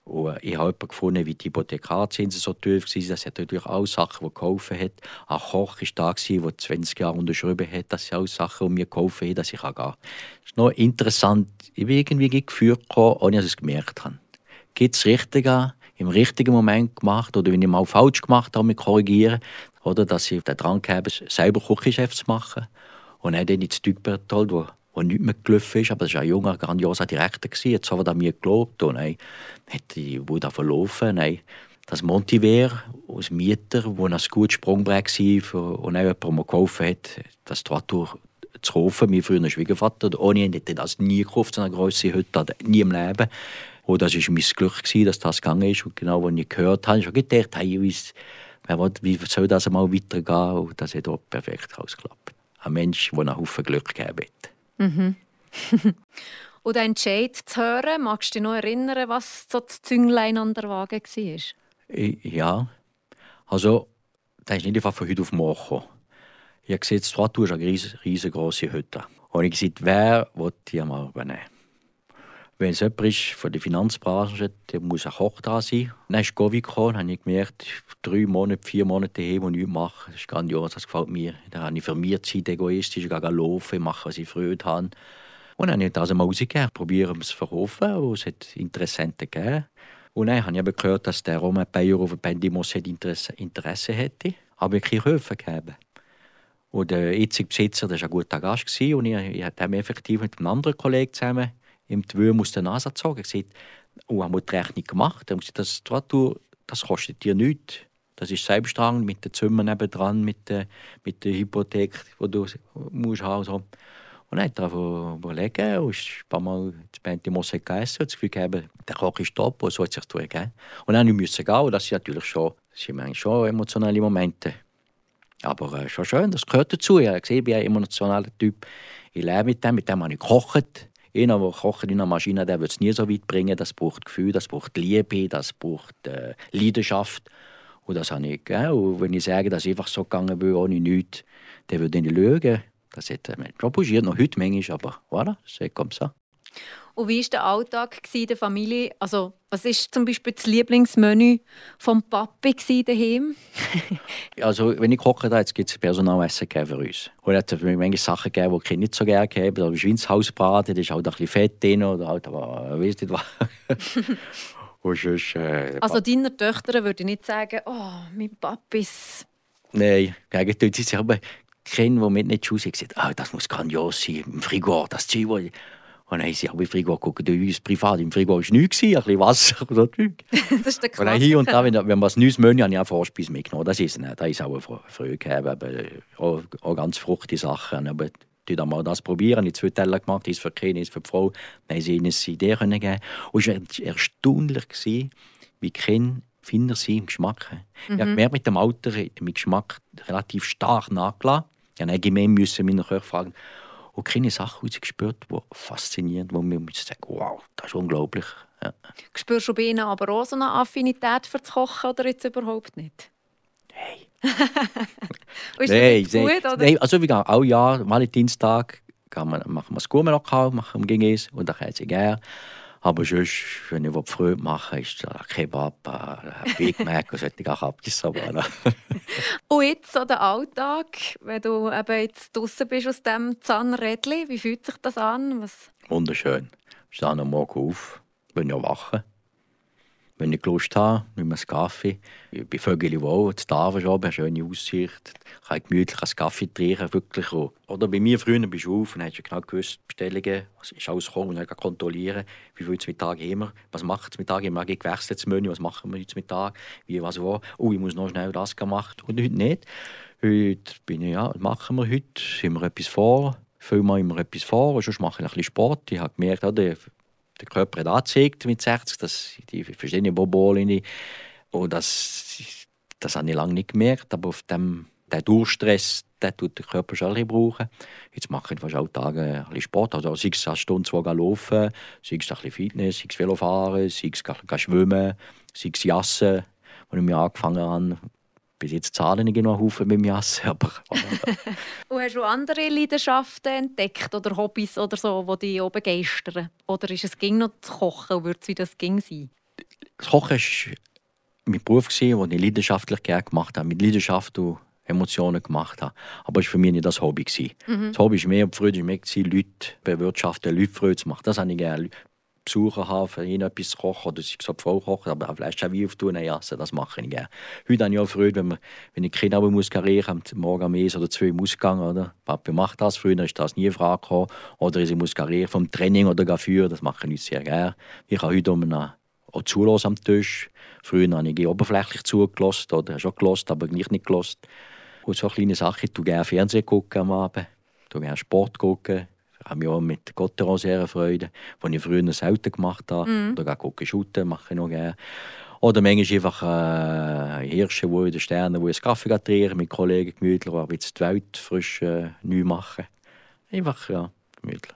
Und ich habe gefunden, wie die Hypothekarzinsen so tief waren. Das hat natürlich auch Sachen, die geholfen hat. Ein Koch war da, der 20 Jahre unterschrieben hat. Das sind auch Sachen, die mir geholfen haben, dass ich gehen kann. Das ist noch interessant. Ich bin irgendwie geführt, ohne dass ich es gemerkt habe. Geht es richtig an, im richtigen Moment gemacht oder wenn ich mal falsch gemacht habe, mich korrigieren, oder, dass ich den Drang habe, selber Küchenchef zu machen. Und dann ins Typentoll, wo, wo nichts mehr gelaufen ist, aber das war ein junger, grandioser Direktor. Jetzt hat er mir gelobt und dann hat die Bude verlaufen. Dann das Montiver aus Mieter, wo ein gutes Sprungbrett war und dann jemand mir geholfen hat, das Tour zu kaufen. Mein früher Schwiegervater, ohne ihn hätte das nie gekauft, so eine grosse Hütte, nie im Leben. Und das war mein Glück, dass das gegangen ist. Und genau, als ich gehört habe, habe ich gedacht, hey, wie soll das einmal weitergehen? Und das hat auch perfekt ausgeklappt. Ein Mensch, der einen Haufen Glück gegeben hat. Mhm. und den Entscheid zu hören, magst du dich noch erinnern, was so das Zünglein an der Waage war? Ja. Also, das ist nicht einfach von heute auf morgen gekommen. Ich habe gesehen, das ist eine riesengroße Hütte. Und ich habe gesagt, wer will die mal übernehmen? Wenn es jemand ist von der Finanzbranche, dann muss ein Koch da sein. Dann ist Covid gekommen, habe ich gemerkt, drei Monate, vier Monate daheim und nichts machen. Das ist grandios, das gefällt mir. Dann habe ich für mich Zeit egoistisch, gehe laufen, mache, was ich Freude habe. Und dann habe ich das einmal rausgegeben, probiere es zu verkaufen und es hat Interessenten gegeben. Und dann habe ich gehört, dass der Roman Bayer auf Pendimos Interesse, Interesse hätte, aber ich keine Höfe gegeben. Und der jetzige Besitzer war ein guter Gast und ich, ich habe effektiv mit einem anderen Kollegen zusammen im Twöm aus der Nase gezogen. Er gesagt, oh, haben wir die Rechnung gemacht? Er gesagt, das, das kostet dir nichts. Das ist selbsttragend mit den Zimmern nebendran, mit der, mit der Hypothek, die du musst haben so. Und dann hat er überlegt und ist ein paar Mal das Pentimos gegessen das Gefühl gehabt, der Koch ist top und so hat es sich tun gegeben. Und dann musste ich gehen und das sind natürlich schon, sind schon emotionale Momente. Aber äh, schon schön, das gehört dazu. Ich habe gesehen, ich bin ein emotionaler Typ. Ich lebe mit dem, mit dem habe ich gekocht. Einer, der kocht in einer Maschine, der wird es nie so weit bringen. Das braucht Gefühl, das braucht Liebe, das braucht äh, Leidenschaft. Und das habe ich. Gell? Und wenn ich sage, dass ich einfach so gegangen bin, ohne nichts, dann würde ich nicht lügen. Das hat er mir propagiert, noch heute manchmal, aber voilà, c'est comme ça. Und wie war der Alltag der Familie? Also, was war zum Beispiel das Lieblingsmenü vom Papi daheim? also, wenn ich koche, gibt es Personalessen für uns. Und es hat manche Sachen gegeben, die ich nicht so gerne habe. Also, Schweinshausbraten, da ist halt ein bisschen Fett drin oder halt, aber weiß nicht was. sonst, äh, also, deiner Töchter würde ich nicht sagen, oh, mein Papis. Nein, eigentlich sie aber Kinder, die mit nicht schauen, gesagt, ah, das muss grandios sein, im Frigor, das Zeug. Und dann haben sie auch im Frigo geguckt, uns privat. Im Frigo war nichts, ein bisschen Wasser oder Zeug. das ist der Klassiker. Und hier und da, wenn, wenn man was Neues möchte, habe ich auch Vorspeise mitgenommen. Das ist nicht. Da ist auch eine Freude gegeben. Aber auch, auch ganz fruchtige Sachen. Aber die dann mal das probieren. Ich habe zwei Teller gemacht, eins für die Kinder, eins für die Frau. Dann haben sie ihnen eine Idee können geben. Und es war erstaunlich, wie die Kinder finden sie im Geschmack. Mhm. Ich habe gemerkt, mit dem Alter mein Geschmack relativ stark nachgelassen. Ich musste allgemein meine Köche fragen, und kleine Sachen rausgespürt, die faszinierend, wo man sagen, wow, das ist unglaublich. Ja. Spürst du bei ihnen aber auch so eine Affinität für das Kochen oder jetzt überhaupt nicht? Nein. ist nein, gut, oder? nein, also wir gehen auch Jahr, Valentinstag, man, machen wir das Gourmet-Lokal, machen wir es und dann kann sie gerne. Aber sonst, wenn ich Freude mache, ist der Kebab, ein Big Mac und solche. Aber, und jetzt so der Alltag, wenn du eben jetzt draußen bist aus diesem Zahnrädchen, wie fühlt sich das an? Was? Wunderschön. Ich stehe am Morgen auf, bin ja wach. Wenn ich Lust habe, ich einen Kaffee. Ich bin völlig wohl, das Tafel schon, eine schöne Aussicht. Ich kann gemütlich einen Kaffee trinken, wirklich. Oder bei mir früher bist du auf und hast genau gewusst, Bestellungen, was ist alles gekommen und dann kontrollieren, wie viel Mittag immer, was macht es Mittag immer, ich gewechselt das Menü, was machen wir heute Mittag, wie, was, wo. Oh, ich muss noch schnell das machen. Und heute nicht. Heute bin ich, ja, was machen wir heute? Haben wir etwas vor? Füllen wir immer etwas vor, sonst mache ich ein bisschen Sport. Ich habe gemerkt, oder, der Körper hat angezeigt mit 60, dass die verschiedenen Bobolien und das, das habe ich lange nicht gemerkt, aber auf dem der Durchstress, den tut der Körper schon ein brauchen. Jetzt mache ich fast alle Tage ein bisschen Sport, also sei es eine Stunde, zwei laufen, sei es ein bisschen Fitness, sei es Velofahren, sei es schwimmen, sei es Jassen, als ich mir angefangen habe, bis jetzt zahlen ich noch Haufen mit dem Jassen. Aber, und hast du andere Leidenschaften entdeckt oder Hobbys oder so, die dich auch begeistern? Oder ist es ging noch zu kochen würde es wie das ging sein? Das Kochen war mein Beruf, den ich leidenschaftlich gerne gemacht habe. Mit Leidenschaft und Emotionen gemacht habe. Aber es war für mich nicht das Hobby. Mhm. Das Hobby war mehr, die Freude war mehr, Leute bewirtschaften, Leute Freude zu machen. Das habe ich gerne. Besucher haben, für ihn etwas kochen oder sich so Frau kochen, aber auch auch wie auftun, ja, das mache ich gerne. Heute habe ich auch Freude, wenn, man, wenn ich Kinder muss karieren, morgen am oder zwei im Ausgang, oder? Papa macht das, früher ist das nie eine Frage gekommen. Oder ich muss karieren vom Training oder führen, das mache ich sehr gerne. Ich habe heute um eine auch zulassen am Tisch. Früher habe ich oberflächlich zugelassen oder schon gelassen, aber nicht nicht gelassen. Und so kleine Sachen, ich gerne Fernsehen gucken am Abend, gerne Sport gucken, habe mich auch mit Gotteron sehr Freude, die ich früher selten gemacht habe. Mm. Oder gucke shooten, mache ich noch gerne. Oder manchmal einfach äh, Hirsche, die in den Sternen, wo einen Kaffee trinken mit Kollegen gemütlich, aber jetzt die Welt frisch äh, neu machen. Einfach, ja, gemütlich.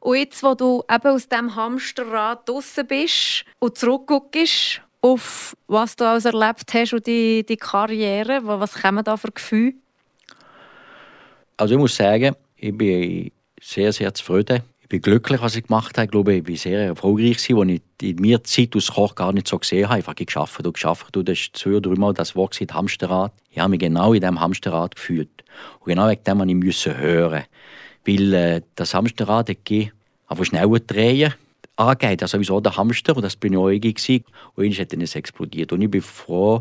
Und jetzt, wo du eben aus diesem Hamsterrad draußen bist und zurückguckst auf was du alles erlebt hast und die, die Karriere, was kommen da für Gefühle? Also ich muss sagen, ich bin sehr, sehr zufrieden. Ich bin glücklich, was ich gemacht habe. Ich glaube, ich war sehr erfolgreich, als ich in mir Zeit als Koch gar nicht so gesehen habe. Ich habe geschafft und geschafft. Und das ist zwei dreimal das Wort Hamsterrad. Ich habe mich genau in diesem Hamsterrad gefühlt. Und genau wegen dem musste ich hören. Weil äh, das Hamsterrad geht aber schneller drehen angeht. Also sowieso der Hamster, und das bin ich auch ich. Und irgendwann hat es explodiert. Und ich bin froh,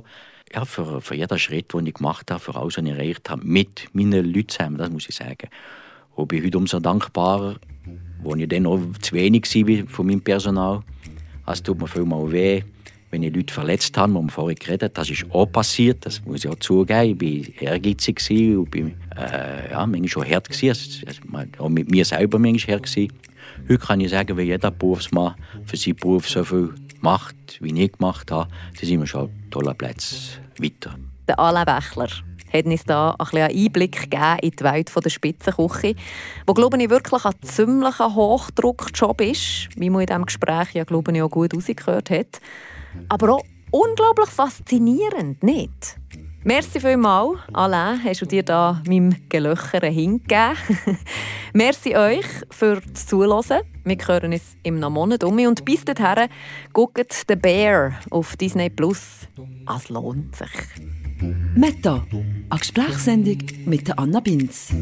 ja, für, für jeden Schritt, den ich gemacht habe, für alles, was ich erreicht habe, mit meinen Leuten zusammen, das muss ich sagen. Und bin heute umso dankbarer, wo ich dann noch zu wenig war von meinem Personal. Es tut mir viel mal weh, wenn ich Leute verletzt habe, wo wir vorher geredet haben. Das ist auch passiert, das muss ich auch zugeben. Ich war ehrgeizig und bin, äh, ja, manchmal schon hart. Gewesen. Also, auch mit mir selber manchmal hart. Gewesen. Heute kann ich sagen, wenn jeder Berufsmann für seinen Beruf so viel macht, wie ich gemacht habe, dann sind wir schon toller Platz weiter. Der Alain Bächler hat uns da ein einen Einblick gegeben in die Welt der Spitzenküche, wo glaube ich wirklich ein ziemlicher Hochdruckjob ist, wie man in diesem Gespräch ja glaube ich auch gut rausgehört hat. Aber auch unglaublich faszinierend, nicht? Merci vielmals, Alain, hast du dir da meinem Gelöchern hingegeben. Merci euch für das Zuhören. Wir hören uns im Monat um. Und bis dahin, guckt «The Bear» auf Disney+. Plus. Es lohnt sich. Meta, eine Gesprächssendung mit Anna Binz.